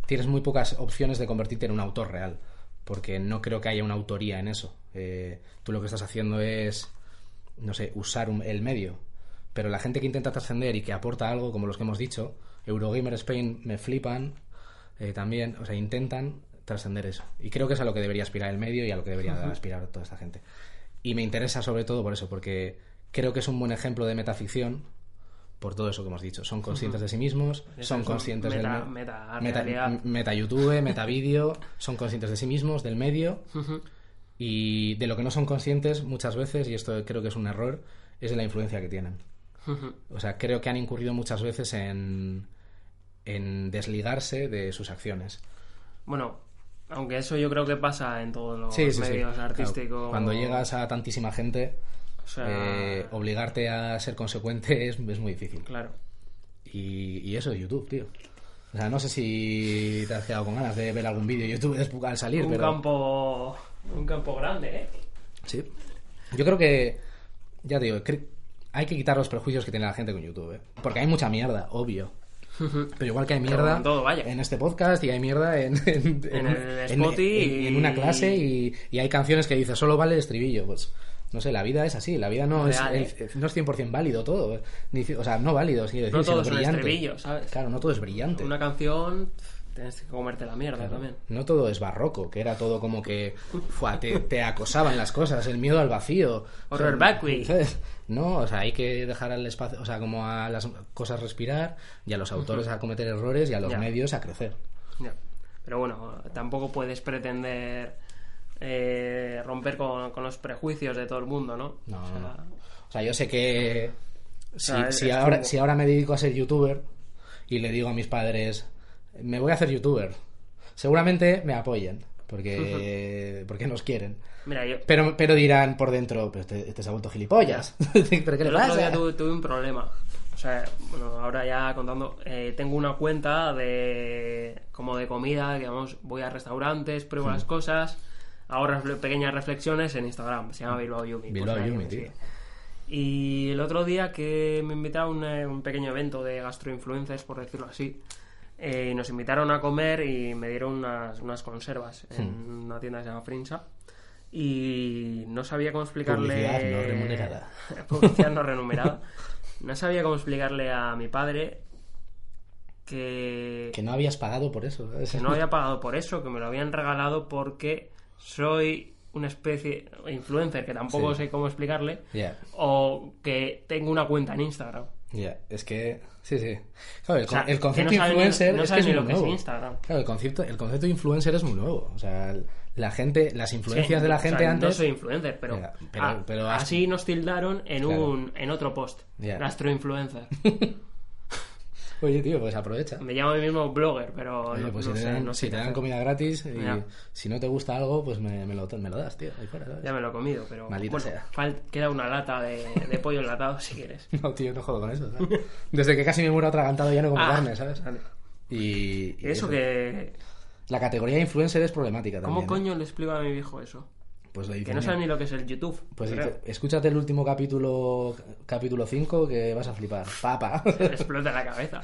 Speaker 2: tienes muy pocas opciones de convertirte en un autor real. Porque no creo que haya una autoría en eso. Eh, tú lo que estás haciendo es, no sé, usar un- el medio. Pero la gente que intenta trascender y que aporta algo, como los que hemos dicho, Eurogamer Spain me flipan eh, también. O sea, intentan trascender eso. Y creo que es a lo que debería aspirar el medio y a lo que debería aspirar toda esta gente. Y me interesa sobre todo por eso, porque creo que es un buen ejemplo de metaficción por todo eso que hemos dicho. Son conscientes de sí mismos, son
Speaker 3: es
Speaker 2: conscientes
Speaker 3: meta-
Speaker 2: del me-
Speaker 3: meta
Speaker 2: meta, meta YouTube, meta vídeo, son conscientes de sí mismos, del medio y de lo que no son conscientes muchas veces, y esto creo que es un error, es de la influencia que tienen. O sea, creo que han incurrido muchas veces en, en desligarse de sus acciones.
Speaker 3: Bueno, aunque eso yo creo que pasa en todos los
Speaker 2: Sí, sí, sí.
Speaker 3: medios
Speaker 2: Claro,
Speaker 3: artísticos.
Speaker 2: Cuando llegas a tantísima gente,
Speaker 3: O sea,
Speaker 2: eh, obligarte a ser consecuente es, es muy difícil.
Speaker 3: claro.
Speaker 2: Y, y eso es YouTube, tío. O sea, no sé si te has quedado con ganas de ver algún vídeo de YouTube al salir,
Speaker 3: Un
Speaker 2: pero...
Speaker 3: campo un campo grande, ¿eh?
Speaker 2: Sí. Yo creo que, ya te digo, hay que quitar los prejuicios que tiene la gente con YouTube, ¿eh? Porque hay mucha mierda, obvio. Pero igual que hay mierda
Speaker 3: en todo, vaya.
Speaker 2: en este podcast y hay mierda en, en,
Speaker 3: En el Spotify
Speaker 2: y en una clase y, y hay canciones que dices solo vale el estribillo. Pues no sé, la vida es así, la vida no,
Speaker 3: Real,
Speaker 2: es, el- no es 100% válido todo. O sea, no válido, decir,
Speaker 3: No
Speaker 2: sino
Speaker 3: todo son
Speaker 2: brillante. Claro, no todo es brillante.
Speaker 3: Una canción tienes que comerte la mierda también.
Speaker 2: No todo es barroco, que era todo como que fua, te, te acosaban las cosas, el miedo al vacío.
Speaker 3: Horror vacui.
Speaker 2: No, o sea, hay que dejar al espacio, o sea, como a las cosas respirar y a los autores a cometer errores y a los medios a crecer.
Speaker 3: Ya. Pero bueno, tampoco puedes pretender eh, romper con, con los prejuicios de todo el mundo, ¿no?
Speaker 2: No,
Speaker 3: O sea,
Speaker 2: no, no. O sea, yo sé que si,
Speaker 3: sea, es-
Speaker 2: si
Speaker 3: es
Speaker 2: ahora,
Speaker 3: como-
Speaker 2: si ahora me dedico a ser youtuber y le digo a mis padres, me voy a hacer youtuber, seguramente me apoyen, porque, porque nos quieren.
Speaker 3: Mira, yo
Speaker 2: Pero, pero dirán por dentro, pero este, este se ha vuelto gilipollas. ¿Pero qué le
Speaker 3: el otro día
Speaker 2: pasa?
Speaker 3: tuve, tuve un problema. O sea, bueno, ahora ya contando, eh, tengo una cuenta de como de comida, que vamos, voy a restaurantes, pruebo las cosas, ahora pequeñas reflexiones en Instagram. Se llama Bilbao Yumi.
Speaker 2: Bilbao
Speaker 3: pues ahí
Speaker 2: Yumi,
Speaker 3: me
Speaker 2: tío.
Speaker 3: sigue. Y el otro día que me invitaron a un, eh, un pequeño evento de gastroinfluencers, por decirlo así, eh, y nos invitaron a comer y me dieron unas, unas conservas en
Speaker 2: Hmm.
Speaker 3: una tienda que se llama Frinsa. Y no sabía cómo explicarle.
Speaker 2: Publicidad no remunerada.
Speaker 3: Publicidad no remunerada. No sabía cómo explicarle a mi padre que,
Speaker 2: Que no habías pagado por eso. ¿sabes?
Speaker 3: que no había pagado por eso, que me lo habían regalado porque soy una especie de influencer que tampoco
Speaker 2: Sí.
Speaker 3: sé cómo explicarle,
Speaker 2: Ya,
Speaker 3: o que tengo una cuenta en Instagram.
Speaker 2: Ya. Es que. Sí, sí. Claro, el,
Speaker 3: O sea,
Speaker 2: con- el
Speaker 3: que
Speaker 2: concepto
Speaker 3: no ni-
Speaker 2: influencer
Speaker 3: no
Speaker 2: es que es muy
Speaker 3: lo que es
Speaker 2: nuevo.
Speaker 3: Instagram.
Speaker 2: Claro, el concepto, el concepto de influencer es muy nuevo. O sea, la gente, las influencias
Speaker 3: Sí,
Speaker 2: de la
Speaker 3: o sea,
Speaker 2: gente
Speaker 3: No
Speaker 2: antes.
Speaker 3: soy influencer, pero,
Speaker 2: pero-
Speaker 3: a-
Speaker 2: pero has-
Speaker 3: así nos tildaron en,
Speaker 2: Claro.
Speaker 3: un, en otro post. Gastroinfluencer.
Speaker 2: Oye, tío, pues aprovecha.
Speaker 3: Me llamo a mí mismo blogger, pero
Speaker 2: Oye,
Speaker 3: no,
Speaker 2: pues
Speaker 3: no
Speaker 2: si,
Speaker 3: sé,
Speaker 2: te dan,
Speaker 3: no
Speaker 2: si
Speaker 3: sé
Speaker 2: te
Speaker 3: qué
Speaker 2: dan
Speaker 3: hacer.
Speaker 2: comida gratis y
Speaker 3: Ya.
Speaker 2: si no te gusta algo, pues me, me lo, me lo das, tío. Ahí fuera, ¿sabes?
Speaker 3: Ya me lo he comido, pero
Speaker 2: Maldita
Speaker 3: bueno,
Speaker 2: sea.
Speaker 3: fal- queda una lata de, de pollo enlatado si quieres.
Speaker 2: No, tío, no jodo con eso. ¿sabes? Desde que casi me muero atragantado ya no como
Speaker 3: Ah,
Speaker 2: carne, ¿sabes?
Speaker 3: vale.
Speaker 2: Y,
Speaker 3: Y eso que...
Speaker 2: La categoría de influencer es problemática
Speaker 3: ¿Cómo
Speaker 2: también. ¿eh?
Speaker 3: coño le explico a mi viejo eso?
Speaker 2: Pues le
Speaker 3: Que no sabe
Speaker 2: "Mira,
Speaker 3: ni lo que es el YouTube.
Speaker 2: Pues
Speaker 3: creo.
Speaker 2: escúchate el último capítulo capítulo 5 que vas a flipar. Papa.
Speaker 3: Le explota la cabeza.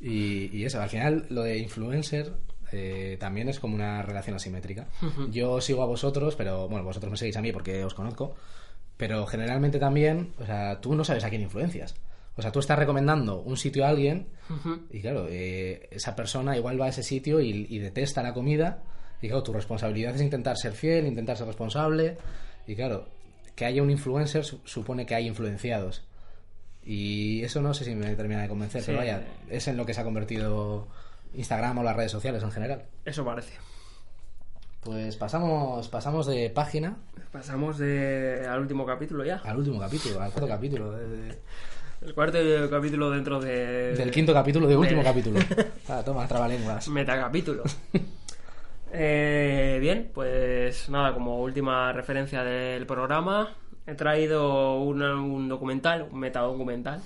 Speaker 2: y, y eso, al final lo de influencer eh, también es como una relación asimétrica. Yo sigo a vosotros, pero bueno, vosotros me seguís a mí porque os conozco. Pero generalmente también, o sea, tú no sabes a quién influencias. O sea, tú estás recomendando un sitio a alguien y claro, eh, esa persona igual va a ese sitio y, y detesta la comida. Y claro, tu responsabilidad es intentar ser fiel, intentar ser responsable. Y claro, que haya un influencer su- supone que hay influenciados. Y eso no sé si me termina de convencer,
Speaker 3: Sí.
Speaker 2: pero vaya, es en lo que se ha convertido Instagram o las redes sociales en general.
Speaker 3: Eso parece.
Speaker 2: Pues pasamos, pasamos de página
Speaker 3: Pasamos de, al último capítulo ya.
Speaker 2: al último capítulo, al cuarto capítulo. de- de-
Speaker 3: El cuarto capítulo dentro de...
Speaker 2: del quinto capítulo, de último
Speaker 3: de-
Speaker 2: capítulo. Ah, toma, trabalenguas.
Speaker 3: Metacapítulo. eh, bien, pues nada, como última referencia del programa, he traído una- un documental, un metadocumental,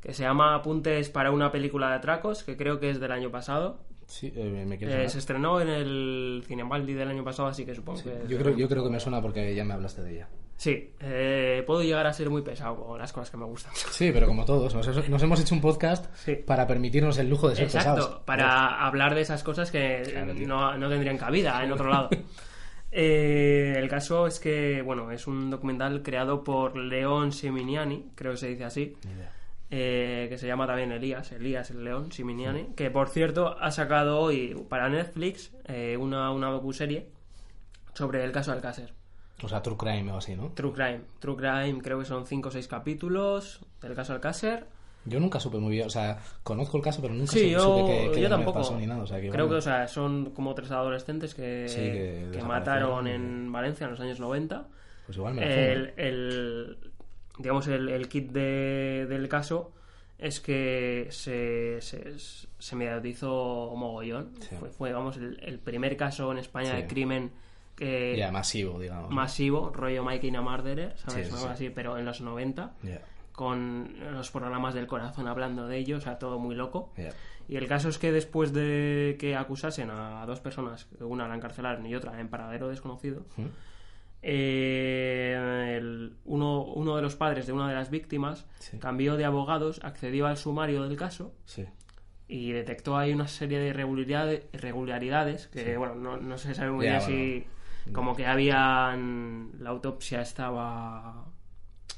Speaker 3: que se llama Apuntes para una película de atracos, que creo que es del año pasado.
Speaker 2: Sí, eh, me
Speaker 3: Eh, se estrenó en el Cinemaldi del año pasado, así que supongo que...
Speaker 2: Yo creo, yo creo que me suena porque ya me hablaste de ella.
Speaker 3: Sí, eh, puedo llegar a ser muy pesado con las cosas que me gustan.
Speaker 2: Sí, pero como todos, nos, nos hemos hecho un podcast
Speaker 3: Sí.
Speaker 2: para permitirnos el lujo de ser
Speaker 3: Exacto,
Speaker 2: pesados.
Speaker 3: para hablar de esas cosas que
Speaker 2: Claro,
Speaker 3: no, no tendrían cabida en otro lado. Eh, el caso es que, bueno, es un documental creado por León Siminiani, creo que se dice así, eh, que se llama también Elías, Elías el León Siminiani, que por cierto ha sacado hoy para Netflix eh, una, una docuserie sobre el caso Alcácer.
Speaker 2: O sea, True Crime o así, ¿no?
Speaker 3: True Crime. True Crime creo que son 5 o 6 capítulos del caso Alcácer.
Speaker 2: Yo nunca supe muy bien, o sea, conozco el caso, pero nunca
Speaker 3: Sí,
Speaker 2: supe,
Speaker 3: yo,
Speaker 2: supe que, que
Speaker 3: yo tampoco.
Speaker 2: pasó ni nada. O sea, que,
Speaker 3: Creo
Speaker 2: bueno,
Speaker 3: que, o sea, son como tres adolescentes que,
Speaker 2: Sí, que
Speaker 3: que mataron en Valencia en los años 90.
Speaker 2: Pues igual me fumo.
Speaker 3: El, el- digamos, el, el kit de- del caso es que se, se, se mediatizó mogollón.
Speaker 2: Sí.
Speaker 3: Fue, fue, vamos, el, el primer caso en España de crimen que
Speaker 2: masivo, digamos.
Speaker 3: masivo, rollo Mikey Murderer, ¿sabes?
Speaker 2: Sí, sí,
Speaker 3: Algo
Speaker 2: sí.
Speaker 3: así, pero en los 90
Speaker 2: Ya,
Speaker 3: con los programas del corazón hablando de ello, o sea, todo muy loco. Y el caso es que después de que acusasen a dos personas, una la encarcelaron y otra en paradero desconocido,
Speaker 2: ¿Mm?
Speaker 3: eh, el- uno, uno de los padres de una de las víctimas
Speaker 2: Sí.
Speaker 3: cambió de abogados, accedió al sumario del caso
Speaker 2: Sí.
Speaker 3: y detectó ahí una serie de irregularidades, irregularidades que, bueno, no, no se sabe muy bien si... Como que habían... La autopsia estaba...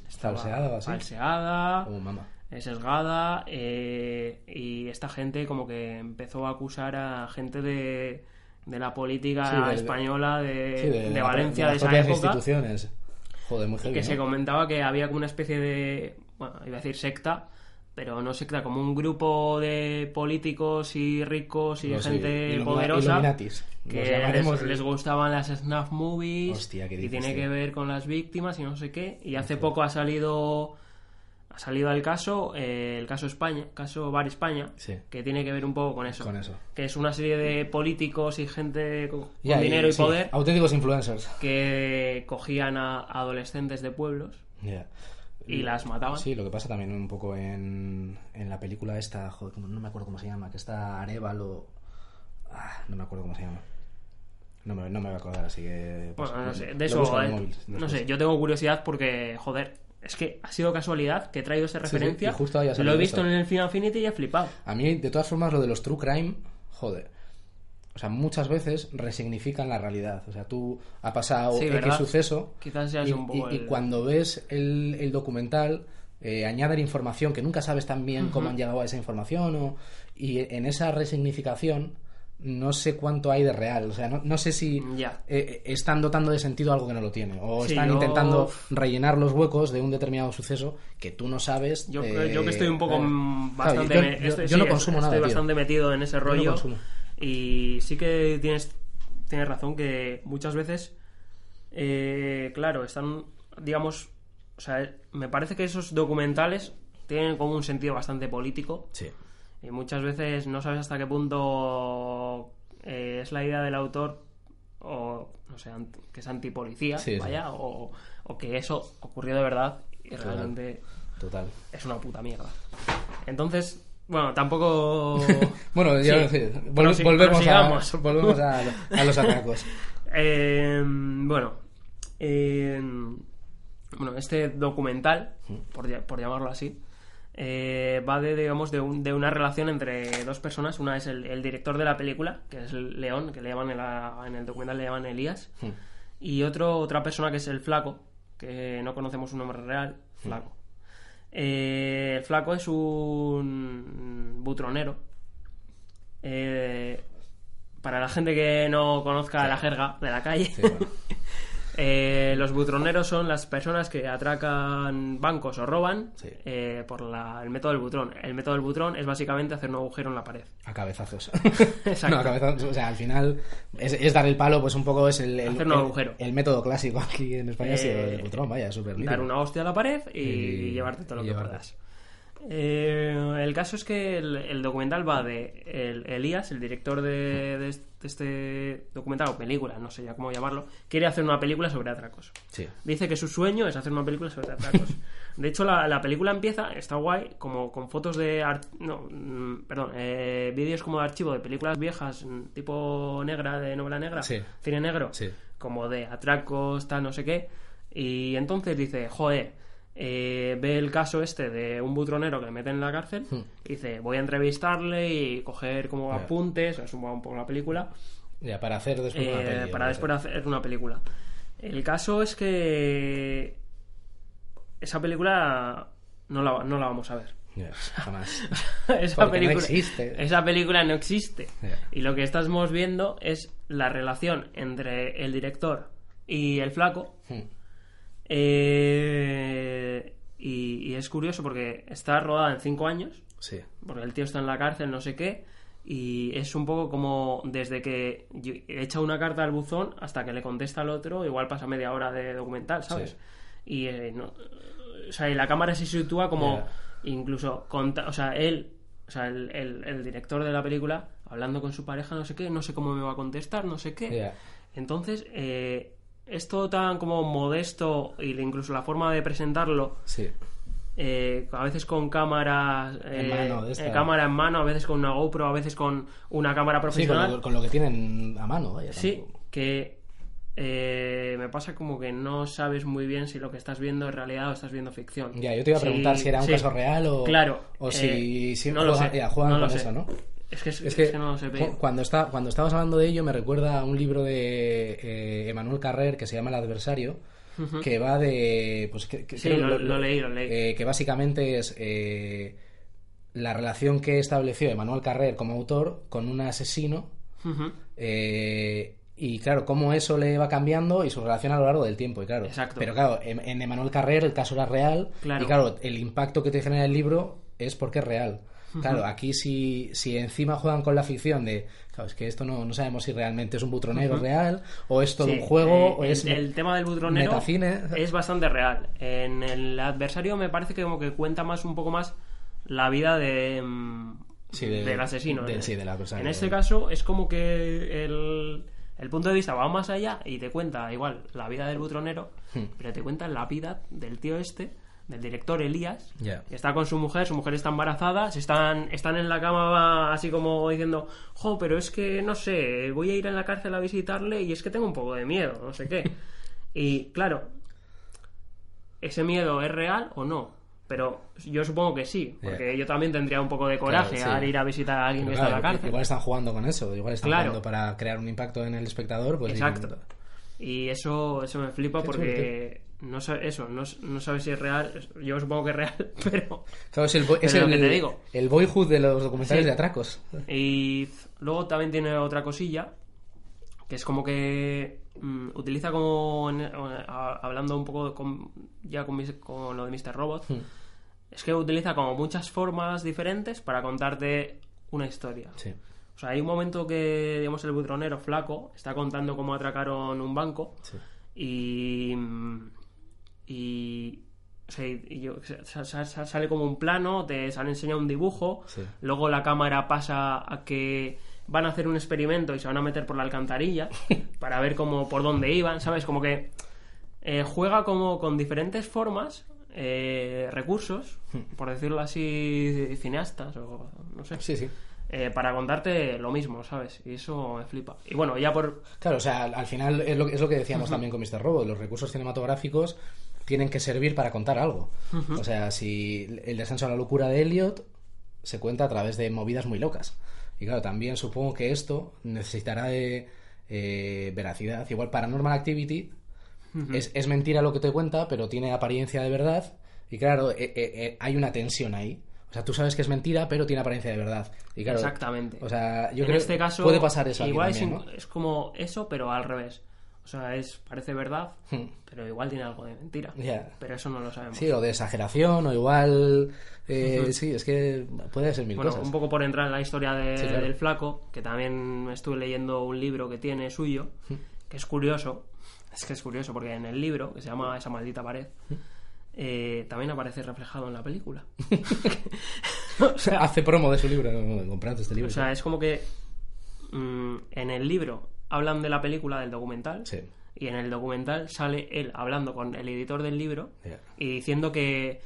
Speaker 3: estaba
Speaker 2: ¿Falseada o así?
Speaker 3: falseada,
Speaker 2: Oh, mamá.
Speaker 3: sesgada eh, y esta gente como que empezó a acusar a gente de, de la política
Speaker 2: Sí, de- de-
Speaker 3: española de,
Speaker 2: Sí,
Speaker 3: de
Speaker 2: la-
Speaker 3: Valencia
Speaker 2: de
Speaker 3: de,
Speaker 2: las
Speaker 3: esa época
Speaker 2: instituciones. Joder, muy heavy,
Speaker 3: que
Speaker 2: ¿no?
Speaker 3: se comentaba que había como una especie de bueno iba a decir secta pero no secta como un grupo de políticos y ricos y
Speaker 2: No, sí,
Speaker 3: gente
Speaker 2: ilumina-
Speaker 3: poderosa
Speaker 2: Illuminatis.
Speaker 3: Que les, les gustaban las snuff movies
Speaker 2: Hostia, ¿qué
Speaker 3: y tiene que ver con las víctimas y no sé qué y hace poco ha salido ha salido el caso eh, el caso España caso Bar España
Speaker 2: Sí.
Speaker 3: que tiene que ver un poco con eso
Speaker 2: Con eso.
Speaker 3: que es una serie de políticos y gente con, dinero y
Speaker 2: sí,
Speaker 3: poder
Speaker 2: Auténticos influencers.
Speaker 3: que cogían a adolescentes de pueblos
Speaker 2: Ya.
Speaker 3: Y las mataban
Speaker 2: Sí, lo que pasa también un poco en, en la película esta, joder, no me acuerdo cómo se llama, que está Arevalo. Ah, no me acuerdo cómo se llama. No me, no me voy a acordar, así que... pues,
Speaker 3: Bueno, no sé, de eso, eh,
Speaker 2: móvil
Speaker 3: no sé, yo tengo curiosidad porque, joder, es que ha sido casualidad que he traído esa
Speaker 2: Sí, sí,
Speaker 3: referencia,
Speaker 2: y justo
Speaker 3: lo he visto
Speaker 2: eso.
Speaker 3: en el Final Infinity y he flipado.
Speaker 2: A mí, de todas formas, lo de los true crime, joder. O sea, muchas veces resignifican la realidad. O sea, tú ha pasado
Speaker 3: Sí,
Speaker 2: X suceso
Speaker 3: Quizás sea
Speaker 2: y,
Speaker 3: un poco
Speaker 2: y- cuando ves el, el documental eh, añaden información que nunca sabes tan bien cómo han llegado a esa información o, y en esa resignificación no sé cuánto hay de real. O sea, no, no sé si
Speaker 3: Ya.
Speaker 2: eh, están dotando de sentido algo que no lo tiene o
Speaker 3: Sí,
Speaker 2: están
Speaker 3: yo-
Speaker 2: intentando rellenar los huecos de un determinado suceso que tú no sabes.
Speaker 3: Yo,
Speaker 2: eh,
Speaker 3: yo que estoy un poco
Speaker 2: claro.
Speaker 3: bastante...
Speaker 2: yo,
Speaker 3: me- estoy-
Speaker 2: yo no consumo
Speaker 3: estoy
Speaker 2: nada, tío.
Speaker 3: bastante metido en ese
Speaker 2: Yo no
Speaker 3: rollo. Y sí que tienes, tienes razón que muchas veces, eh, claro, están, digamos, o sea, me parece que esos documentales tienen como un sentido bastante político
Speaker 2: Sí.
Speaker 3: y muchas veces no sabes hasta qué punto eh, es la idea del autor o no sé que es antipolicía
Speaker 2: Sí, sí.
Speaker 3: vaya o, o que eso ocurrió de verdad y
Speaker 2: Total.
Speaker 3: realmente
Speaker 2: Total.
Speaker 3: es una puta mierda entonces bueno tampoco
Speaker 2: Bueno, ya
Speaker 3: Sí.
Speaker 2: vol- volvemos, a, volvemos a, a los atracos.
Speaker 3: Eh, bueno, eh, bueno, este documental, por, por llamarlo así, eh, va de, digamos, de, un- de una relación entre dos personas. Una es el, el director de la película, que es León, que le llaman en, la- en el documental le llaman Elías, y otro, otra persona que es el Flaco, que no conocemos su nombre real, Flaco. Eh, el Flaco es un butronero. Eh, para la gente que no conozca la jerga de la calle,
Speaker 2: Sí, bueno.
Speaker 3: eh, los butroneros son las personas que atracan bancos o roban
Speaker 2: Sí.
Speaker 3: eh, por la- el método del butrón. El método del butrón es básicamente hacer un agujero en la pared.
Speaker 2: A cabezazos.
Speaker 3: Exacto.
Speaker 2: No, a cabezazos. O sea, al final es, es dar el palo, pues un poco es el, el,
Speaker 3: Hacer un
Speaker 2: el-
Speaker 3: agujero.
Speaker 2: el método clásico aquí en España.
Speaker 3: Eh,
Speaker 2: el butrón, vaya, súper
Speaker 3: Dar una hostia a la pared y,
Speaker 2: Y-
Speaker 3: llevarte todo lo que puedas. Eh, el caso es que el, el documental va de el- Elías, el director de, de este- documental o película, no sé ya cómo llamarlo, quiere hacer una película sobre atracos.
Speaker 2: Sí.
Speaker 3: Dice que su sueño es hacer una película sobre atracos. De hecho, la, la película empieza, está guay, como con fotos de... No, mm, perdón, eh, vídeos como de archivo de películas viejas, mm, tipo negra, de novela negra,
Speaker 2: Sí.
Speaker 3: cine negro,
Speaker 2: Sí.
Speaker 3: como de atracos, tal, no sé qué. Y entonces dice, joder, eh, ve el caso este de un butronero que le meten en la cárcel, y dice, voy a entrevistarle y coger como
Speaker 2: Ya.
Speaker 3: apuntes, es un un poco la película,
Speaker 2: Ya, para hacer después una
Speaker 3: eh,
Speaker 2: peli,
Speaker 3: para después hacer una película. El caso es que esa película no la, no la vamos a ver.
Speaker 2: Jamás.
Speaker 3: esa,
Speaker 2: Porque no
Speaker 3: película,
Speaker 2: existe.
Speaker 3: esa película no existe. Y lo que estamos viendo es la relación entre el director y el flaco.
Speaker 2: Hmm.
Speaker 3: Eh, y, y es curioso porque está rodada en cinco años
Speaker 2: Sí.
Speaker 3: porque el tío está en la cárcel, no sé qué, y es un poco como desde que echa una carta al buzón hasta que le contesta al otro, igual pasa media hora de documental, ¿sabes?
Speaker 2: Sí.
Speaker 3: Y, eh, no- o sea, y la cámara se sitúa como incluso, o sea, él, o sea, el, el- el director de la película, hablando con su pareja, no sé qué, no sé cómo me va a contestar, no sé qué. Entonces, eh, es todo tan como modesto, y incluso la forma de presentarlo,
Speaker 2: Sí.
Speaker 3: eh, a veces con cámaras
Speaker 2: En
Speaker 3: eh,
Speaker 2: esta.
Speaker 3: eh, cámara en mano, a veces con una GoPro, a veces con una cámara
Speaker 2: Sí, con
Speaker 3: profesional.
Speaker 2: lo, con lo que tienen a mano, vaya.
Speaker 3: Sí,
Speaker 2: tampoco.
Speaker 3: que eh, me pasa como que no sabes muy bien si lo que estás viendo es realidad o estás viendo ficción.
Speaker 2: Ya, yo te iba a
Speaker 3: Sí,
Speaker 2: preguntar si era un
Speaker 3: sí.
Speaker 2: caso real o,
Speaker 3: Claro,
Speaker 2: o
Speaker 3: eh,
Speaker 2: si, si
Speaker 3: no lo sé,
Speaker 2: ya, juegan
Speaker 3: no lo
Speaker 2: con
Speaker 3: sé.
Speaker 2: eso, ¿no?
Speaker 3: Es que, es,
Speaker 2: Es que,
Speaker 3: es que no ve.
Speaker 2: cu- cuando, está, cuando estabas hablando de ello me recuerda a un libro de eh, Emmanuel Carrer que se llama El adversario, que va de... Pues, que,
Speaker 3: Sí,
Speaker 2: creo
Speaker 3: lo-
Speaker 2: que
Speaker 3: lo leí, lo leí.
Speaker 2: eh, que básicamente es eh, la relación que estableció Emmanuel Carrer como autor con un asesino eh, y claro, cómo eso le va cambiando y su relación a lo largo del tiempo. Y claro,
Speaker 3: Exacto.
Speaker 2: Pero claro, en, en Emmanuel Carrer el caso era real
Speaker 3: Claro.
Speaker 2: y claro, el impacto que te genera el libro es porque es real. Claro, aquí si, si encima juegan con la ficción de, claro, es que esto no, no sabemos si realmente es un butronero real o es todo
Speaker 3: Sí,
Speaker 2: un juego
Speaker 3: eh,
Speaker 2: o
Speaker 3: el,
Speaker 2: es
Speaker 3: el tema del butronero
Speaker 2: metacine.
Speaker 3: es bastante real. En el adversario me parece que como que cuenta más un poco más la vida de mm,
Speaker 2: Sí, de-
Speaker 3: del asesino.
Speaker 2: de-
Speaker 3: En-
Speaker 2: sí, del adversario.
Speaker 3: En este caso es como que el, el punto de vista va más allá y te cuenta igual la vida del butronero,
Speaker 2: Hmm.
Speaker 3: pero te cuenta la vida del tío este del director Elías. Está con su mujer, su mujer está embarazada, se están, están en la cama así como diciendo, jo, pero es que no sé, voy a ir a la cárcel a visitarle y es que tengo un poco de miedo, no sé qué. y claro, ¿ese miedo es real o no? Pero yo supongo que sí, porque yo también tendría un poco de coraje
Speaker 2: Claro, sí.
Speaker 3: al ir a visitar a alguien
Speaker 2: Pero
Speaker 3: que está en la cárcel.
Speaker 2: Igual están jugando con eso, igual están
Speaker 3: Claro.
Speaker 2: jugando para crear un impacto en el espectador. Pues
Speaker 3: Exacto. Y eso, eso me flipa
Speaker 2: Qué
Speaker 3: porque no sa- eso, no, no sabes si es real. Yo supongo que es real, pero.
Speaker 2: Claro, es el, es el,
Speaker 3: que te digo.
Speaker 2: el boyhood de los documentales
Speaker 3: Sí.
Speaker 2: de atracos.
Speaker 3: Y luego también tiene otra cosilla que es como que mm, utiliza como en- a- hablando un poco con- ya con, mis- con lo de Mr. Robot
Speaker 2: Hmm.
Speaker 3: es que utiliza como muchas formas diferentes para contarte una historia
Speaker 2: Sí.
Speaker 3: o sea hay un momento que digamos el butronero flaco está contando cómo atracaron un banco
Speaker 2: Sí.
Speaker 3: y y o sea, y sale como un plano, te sale enseña un dibujo,
Speaker 2: Sí.
Speaker 3: luego la cámara pasa a que van a hacer un experimento y se van a meter por la alcantarilla para ver cómo por dónde iban, ¿sabes? Como que eh, juega como con diferentes formas, eh, recursos, por decirlo así, cineastas o no sé,
Speaker 2: Sí, sí.
Speaker 3: eh, para contarte lo mismo, ¿sabes? Y eso me flipa. Y bueno, ya por
Speaker 2: Claro, o sea, al al final es lo, es lo que decíamos también con Mr. Robot. Los recursos cinematográficos tienen que servir para contar algo. O sea, si el descenso a la locura de Elliot se cuenta a través de movidas muy locas. Y claro, también supongo que esto necesitará de eh, veracidad. Igual Paranormal Activity es, es mentira lo que te cuenta, pero tiene apariencia de verdad. Y claro, eh, eh, eh, hay una tensión ahí. O sea, tú sabes que es mentira, pero tiene apariencia de verdad. Y claro,
Speaker 3: Exactamente.
Speaker 2: O sea, yo
Speaker 3: en
Speaker 2: creo
Speaker 3: este caso
Speaker 2: puede pasar eso aquí
Speaker 3: igual
Speaker 2: también,
Speaker 3: es,
Speaker 2: ¿no?
Speaker 3: es como eso, pero al revés. O sea, es parece verdad,
Speaker 2: Hmm.
Speaker 3: pero igual tiene algo de mentira. Pero eso no lo sabemos.
Speaker 2: Sí, o de exageración, o igual. eh, Sí, es que puede ser mil
Speaker 3: Bueno,
Speaker 2: cosas.
Speaker 3: un poco por entrar en la historia de-
Speaker 2: Sí, claro.
Speaker 3: del flaco, que también estuve leyendo un libro que tiene suyo, que es curioso. Es que es curioso, porque en el libro, que se llama Esa maldita pared, eh, también aparece reflejado en la película. o sea,
Speaker 2: Hace promo de su libro, no, este libro.
Speaker 3: o sea, es como que mm, en el libro hablan de la película, del documental,
Speaker 2: Sí.
Speaker 3: y en el documental sale él hablando con el editor del libro y diciendo que,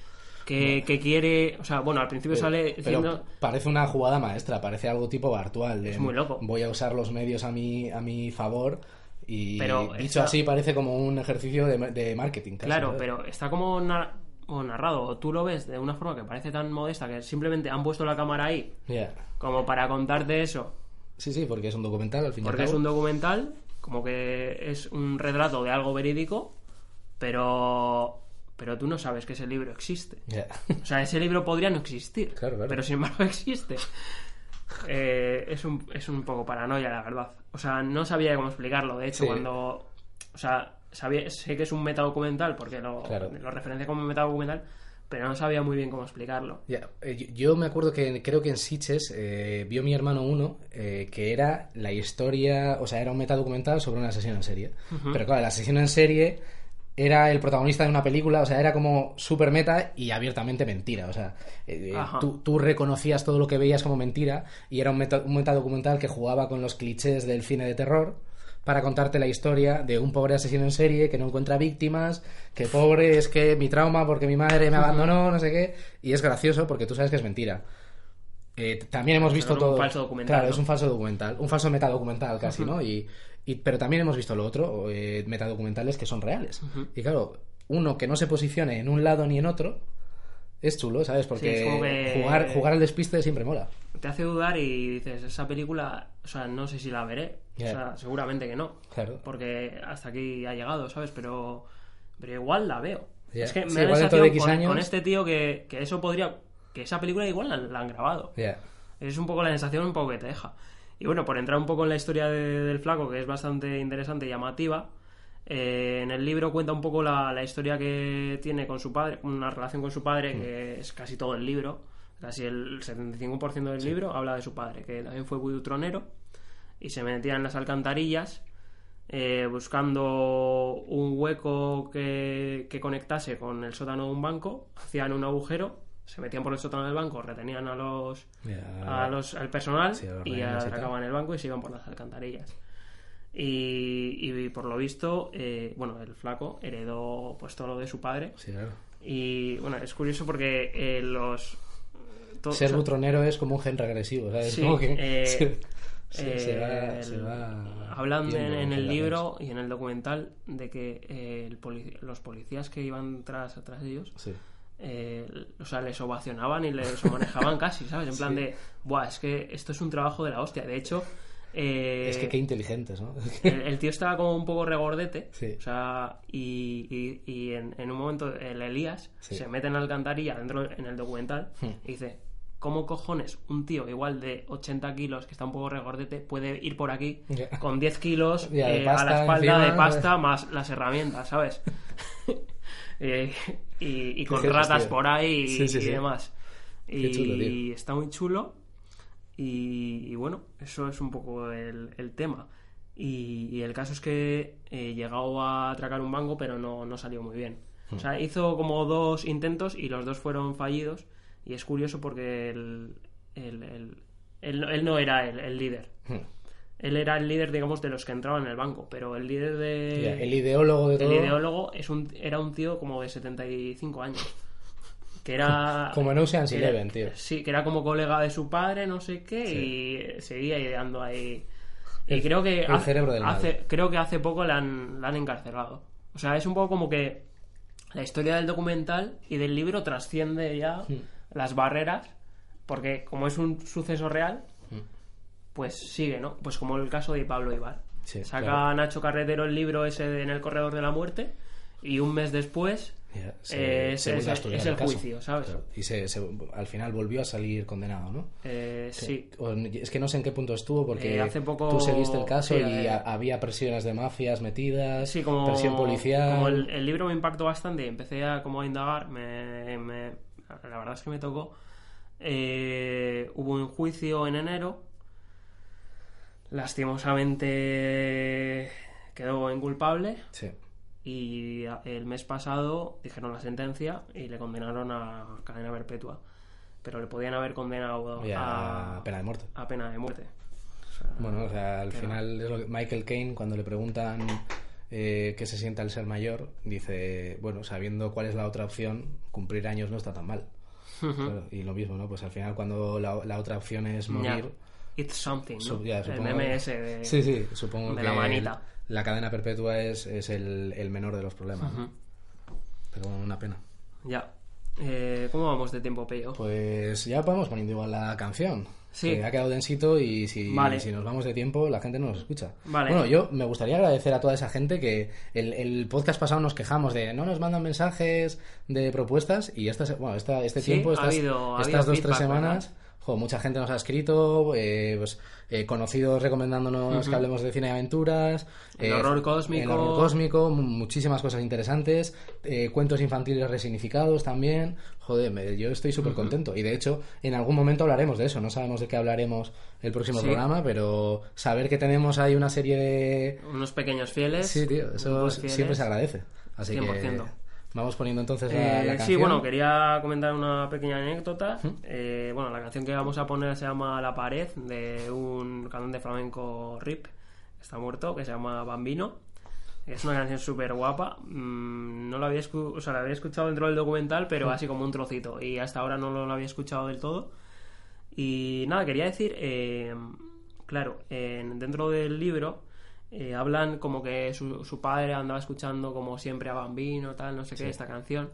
Speaker 3: que, que quiere, o sea, bueno, al principio sale diciendo...
Speaker 2: parece una jugada maestra, parece algo tipo Bartual. de,
Speaker 3: Es muy loco.
Speaker 2: Voy a usar los medios a mi, a mi favor. Y
Speaker 3: Pero
Speaker 2: dicho así, parece como un ejercicio de, de marketing. casi,
Speaker 3: Claro, pero está como nar- o narrado, o tú lo ves de una forma que parece tan modesta que simplemente han puesto la cámara ahí como para contarte eso,
Speaker 2: Sí, sí, porque es un documental al fin y al
Speaker 3: porque es un documental, como que es un retrato de algo verídico, pero pero tú no sabes que ese libro existe. O sea, ese libro podría no existir,
Speaker 2: Claro, claro.
Speaker 3: pero sin embargo existe. Eh, es, un, es un poco paranoia, la verdad. O sea, no sabía cómo explicarlo. De hecho,
Speaker 2: Sí.
Speaker 3: cuando. O sea, sabía, sé que es un metadocumental porque lo,
Speaker 2: Claro.
Speaker 3: lo referencia como metadocumental, pero no sabía muy bien cómo explicarlo.
Speaker 2: Ya, eh, yo- me acuerdo que creo que en Sitges eh, vio mi hermano uno eh, que era la historia, o sea, era un metadocumental sobre una asesino en serie. Pero claro, el asesino en serie era el protagonista de una película, o sea, era como súper meta y abiertamente mentira. O sea, eh, tú, tú reconocías todo lo que veías como mentira y era un, meta, un metadocumental que jugaba con los clichés del cine de terror para contarte la historia de un pobre asesino en serie que no encuentra víctimas, que pobre es que mi trauma porque mi madre me abandonó, no sé qué, y es gracioso porque tú sabes que es mentira. Eh, también hemos visto
Speaker 3: Pero un
Speaker 2: todo.
Speaker 3: falso documental,
Speaker 2: Claro,
Speaker 3: ¿no?
Speaker 2: es un falso documental, un falso metadocumental casi, ¿no? Y, y- pero también hemos visto lo otro, eh, metadocumentales que son reales. Y claro, uno que no se posicione en un lado ni en otro es chulo, ¿sabes? Porque
Speaker 3: como que-
Speaker 2: jugar, jugar al despiste siempre mola.
Speaker 3: Te hace dudar y dices, esa película, o sea, no sé si la veré.
Speaker 2: Ya.
Speaker 3: O sea, seguramente que no.
Speaker 2: Claro.
Speaker 3: Porque hasta aquí ha llegado, ¿sabes? Pero, pero igual la veo.
Speaker 2: Ya.
Speaker 3: Es que me
Speaker 2: Sí,
Speaker 3: da la
Speaker 2: de
Speaker 3: sensación
Speaker 2: X
Speaker 3: con,
Speaker 2: años-
Speaker 3: con este tío que, que eso podría... Que esa película igual la, la han grabado.
Speaker 2: Ya.
Speaker 3: Es un poco la sensación un poco que te deja. Y bueno, por entrar un poco en la historia de- del flaco, que es bastante interesante y llamativa, eh, en el libro cuenta un poco la, la historia que tiene con su padre, una relación con su padre, que es casi todo el libro, casi el 75% del libro habla de su padre, que también fue buitronero y se metía en las alcantarillas eh, buscando un hueco que, que conectase con el sótano de un banco, hacían un agujero, se metían por el sótano del banco, retenían a los, a los al personal
Speaker 2: Sí, a los
Speaker 3: y atracaban el banco y se iban por las alcantarillas. Y, y por lo visto, eh, bueno, el flaco heredó pues todo lo de su padre
Speaker 2: Sí, claro.
Speaker 3: Y bueno, es curioso porque eh, los... to-
Speaker 2: Ser
Speaker 3: o sea,
Speaker 2: butronero es como un gen regresivo, ¿sabes?
Speaker 3: Sí,
Speaker 2: como que
Speaker 3: eh,
Speaker 2: se, se- se va,
Speaker 3: el-
Speaker 2: se va
Speaker 3: hablan en, en el libro y en el documental de que eh, el los policías que iban tras, tras ellos
Speaker 2: Sí.
Speaker 3: eh, o sea, les ovacionaban y les manejaban casi, ¿sabes? En plan
Speaker 2: Sí.
Speaker 3: de, buah, es que esto es un trabajo de la hostia. De hecho, eh,
Speaker 2: Es que qué inteligentes, ¿no?
Speaker 3: el, el tío estaba como un poco regordete,
Speaker 2: Sí.
Speaker 3: o sea, y, y- y en, en un momento el Elías
Speaker 2: Sí.
Speaker 3: se mete en la alcantarilla dentro en el documental
Speaker 2: Hmm.
Speaker 3: y dice, ¿cómo cojones un tío igual de 80 kilos, que está un poco regordete, puede ir por aquí con 10 kilos eh, a la espalda
Speaker 2: encima,
Speaker 3: de pasta más las herramientas, ¿sabes? Eh, y, y con ratas
Speaker 2: tío.
Speaker 3: por ahí y,
Speaker 2: Sí, sí,
Speaker 3: y
Speaker 2: sí.
Speaker 3: demás.
Speaker 2: Qué
Speaker 3: Y
Speaker 2: chulo,
Speaker 3: está muy chulo. Y, y bueno, eso es un poco el, el tema. Y, y el caso es que eh, llegó a atracar un banco, pero no, no salió muy bien. O sea, hizo como dos intentos y los dos fueron fallidos. Y es curioso porque el, el- el- él, él no era el, el líder.
Speaker 2: Hmm.
Speaker 3: Él era el líder, digamos, de los que entraban en el banco. Pero el líder de.
Speaker 2: Ya, el ideólogo de
Speaker 3: El
Speaker 2: todo.
Speaker 3: ideólogo es un, era un tío como de 75 años. Que era.
Speaker 2: Como en Ocean's Eleven, tío.
Speaker 3: Sí, que era como colega de su padre, no sé qué, y seguía ideando ahí. Y creo que.
Speaker 2: el
Speaker 3: hace,
Speaker 2: cerebro del mal.
Speaker 3: hace- Creo que hace poco la han, la han encarcelado. O sea, es un poco como que la historia del documental y del libro trasciende ya
Speaker 2: Hmm.
Speaker 3: Las barreras, porque como es un suceso real, pues sigue, ¿no? Pues como el caso de Pablo Ibar.
Speaker 2: Sí,
Speaker 3: Saca
Speaker 2: claro.
Speaker 3: Nacho Carretero el libro ese de En el corredor de la muerte y un mes después eh, es,
Speaker 2: a
Speaker 3: el
Speaker 2: caso.
Speaker 3: juicio, ¿sabes?
Speaker 2: Claro. Y se, se- al final volvió a salir condenado, ¿no?
Speaker 3: Eh, sí.
Speaker 2: O- Es que no sé en qué punto estuvo porque
Speaker 3: Eh, hace poco-
Speaker 2: tú seguiste el caso
Speaker 3: sí,
Speaker 2: y
Speaker 3: eh,
Speaker 2: ha- había presiones de mafias metidas,
Speaker 3: Sí, como,
Speaker 2: presión policial.
Speaker 3: como el, el libro me impactó bastante y empecé a, como a indagar, me, me- la verdad es que me tocó. Eh, hubo un juicio en enero. Lastimosamente quedó inculpable
Speaker 2: Sí.
Speaker 3: y el mes pasado dijeron la sentencia y le condenaron a cadena perpetua. Pero le podían haber condenado
Speaker 2: a
Speaker 3: a,
Speaker 2: pena de muerte.
Speaker 3: a pena de muerte. O sea,
Speaker 2: Bueno, o sea, al
Speaker 3: Pero-
Speaker 2: final es lo que Michael Caine cuando le preguntan eh, qué se siente al ser mayor, dice, bueno, sabiendo cuál es la otra opción, cumplir años no está tan mal. Claro, y lo mismo, ¿no? Pues al final cuando la, la otra opción es morir,
Speaker 3: It's something, ¿no?
Speaker 2: Su- ya,
Speaker 3: el
Speaker 2: supongo-
Speaker 3: meme ese de...
Speaker 2: Sí, sí, supongo
Speaker 3: de
Speaker 2: que
Speaker 3: la manita.
Speaker 2: la cadena perpetua es, es el, el menor de los problemas. ¿no?
Speaker 3: Ujú.
Speaker 2: Pero bueno, una pena.
Speaker 3: Ya. Eh, ¿Cómo vamos de tiempo, Pello?
Speaker 2: Pues ya vamos poniendo igual la canción.
Speaker 3: Sí.
Speaker 2: Que ha quedado densito y si,
Speaker 3: Vale.
Speaker 2: si nos vamos de tiempo, la gente no nos escucha.
Speaker 3: Vale.
Speaker 2: Bueno, yo me gustaría agradecer a toda esa gente que el, el podcast pasado nos quejamos de no nos mandan mensajes de propuestas y esta, bueno, esta, este
Speaker 3: Sí,
Speaker 2: tiempo,
Speaker 3: ha
Speaker 2: estas,
Speaker 3: habido- ha
Speaker 2: estas
Speaker 3: habido
Speaker 2: dos, tres
Speaker 3: feedback,
Speaker 2: semanas,
Speaker 3: ¿verdad?
Speaker 2: jo, mucha gente nos ha escrito, eh, pues, eh, conocidos recomendándonos que hablemos de cine y aventuras,
Speaker 3: El
Speaker 2: eh,
Speaker 3: horror cósmico.
Speaker 2: el horror cósmico, mu- muchísimas cosas interesantes, eh, cuentos infantiles resignificados también. Joder, me- yo estoy súper contento. Y de hecho, en algún momento hablaremos de eso. No sabemos de qué hablaremos el próximo
Speaker 3: Sí.
Speaker 2: programa, pero saber que tenemos ahí una serie de.
Speaker 3: Unos pequeños fieles.
Speaker 2: Sí, tío, eso siempre se agradece. Así
Speaker 3: 100%.
Speaker 2: que vamos poniendo entonces la,
Speaker 3: Eh,
Speaker 2: la
Speaker 3: sí,
Speaker 2: canción.
Speaker 3: bueno, quería comentar una pequeña anécdota. Eh, bueno, la canción que vamos a poner se llama La Pared, de un cantante flamenco RIP, está muerto, que se llama Bambino. Es una canción súper guapa. Mm, no la había, o sea, la había escuchado dentro del documental, pero así como un trocito. Y hasta ahora no lo, había escuchado del todo. Y nada, quería decir, eh, claro, en- dentro del libro eh, hablan como que su, su padre andaba escuchando como siempre a Bambino, tal, no sé qué, esta canción.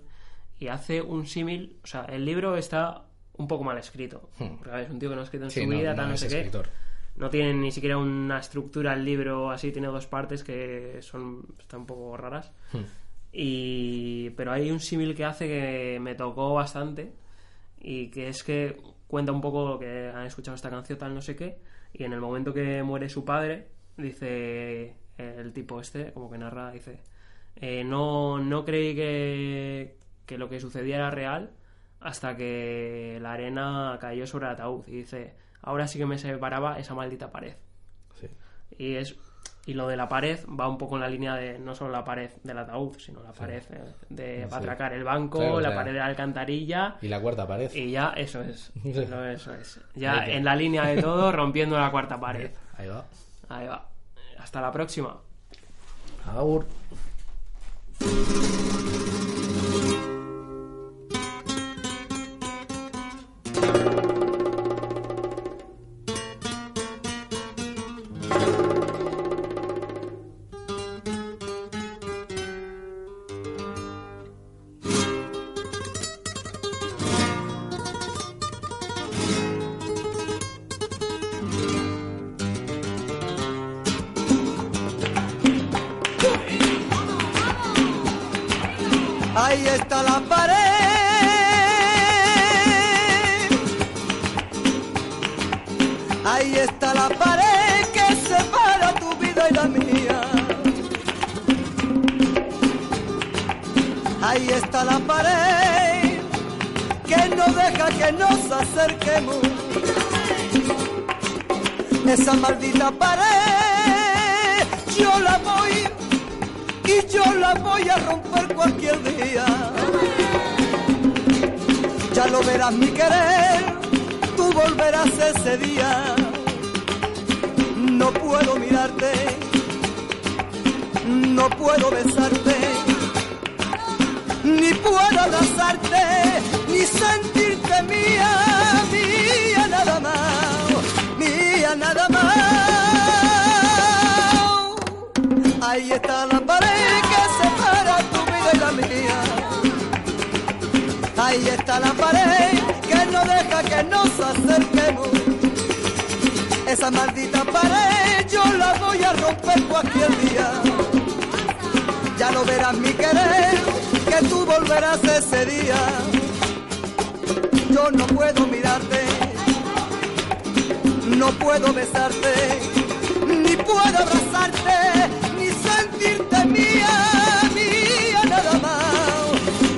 Speaker 3: Y hace un símil, o sea, el libro está un poco mal escrito.
Speaker 2: Hmm.
Speaker 3: Porque es un tío que no ha escrito en
Speaker 2: Sí,
Speaker 3: su
Speaker 2: no,
Speaker 3: vida,
Speaker 2: no
Speaker 3: tal, no sé
Speaker 2: escritor.
Speaker 3: qué. No tiene ni siquiera una estructura el libro así, tiene dos partes que son están un poco raras.
Speaker 2: Hmm.
Speaker 3: Y pero hay un símil que hace que me tocó bastante y que es que cuenta un poco que han escuchado esta canción tal no sé qué y en el momento que muere su padre dice el tipo este como que narra dice eh, no no creí que, que lo que sucedía era real hasta que la arena cayó sobre el ataúd y dice ahora sí que me separaba esa maldita pared
Speaker 2: Sí.
Speaker 3: y es y lo de la pared va un poco en la línea de no solo la pared del ataúd, sino la pared eh, de
Speaker 2: Sí.
Speaker 3: atracar el banco,
Speaker 2: Claro, o
Speaker 3: la
Speaker 2: sea,
Speaker 3: pared de la alcantarilla.
Speaker 2: Y la cuarta pared.
Speaker 3: Y ya, eso es.
Speaker 2: Sí.
Speaker 3: Eso es. Ya en la línea de todo, rompiendo la cuarta pared.
Speaker 2: Ahí va.
Speaker 3: Ahí va. Hasta la próxima.
Speaker 2: Agur.
Speaker 5: Ahí está la pared que no deja que nos acerquemos. Esa maldita pared, yo la voy y yo la voy a romper cualquier día. Ya lo verás mi querer, tú volverás ese día. No puedo mirarte, no puedo besarte, ni puedo abrazarte, ni sentirte mía, mía nada más, mía nada más. Ahí está la pared que separa tu vida y la mía. Ahí está la pared que no deja que nos acerquemos. Esa maldita pared yo la voy a romper cualquier día. Ya lo verás mi querer, que tú volverás ese día. Yo no puedo mirarte, no puedo besarte, ni puedo abrazarte, ni sentirte mía, mía nada más,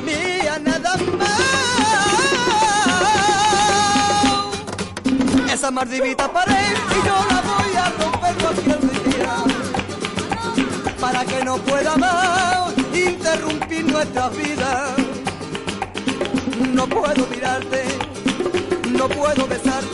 Speaker 5: mía nada más. Esa maldita pared y yo la voy a romper cualquier día, para que no pueda más interrumpir nuestra vida. No puedo mirarte, no puedo besarte,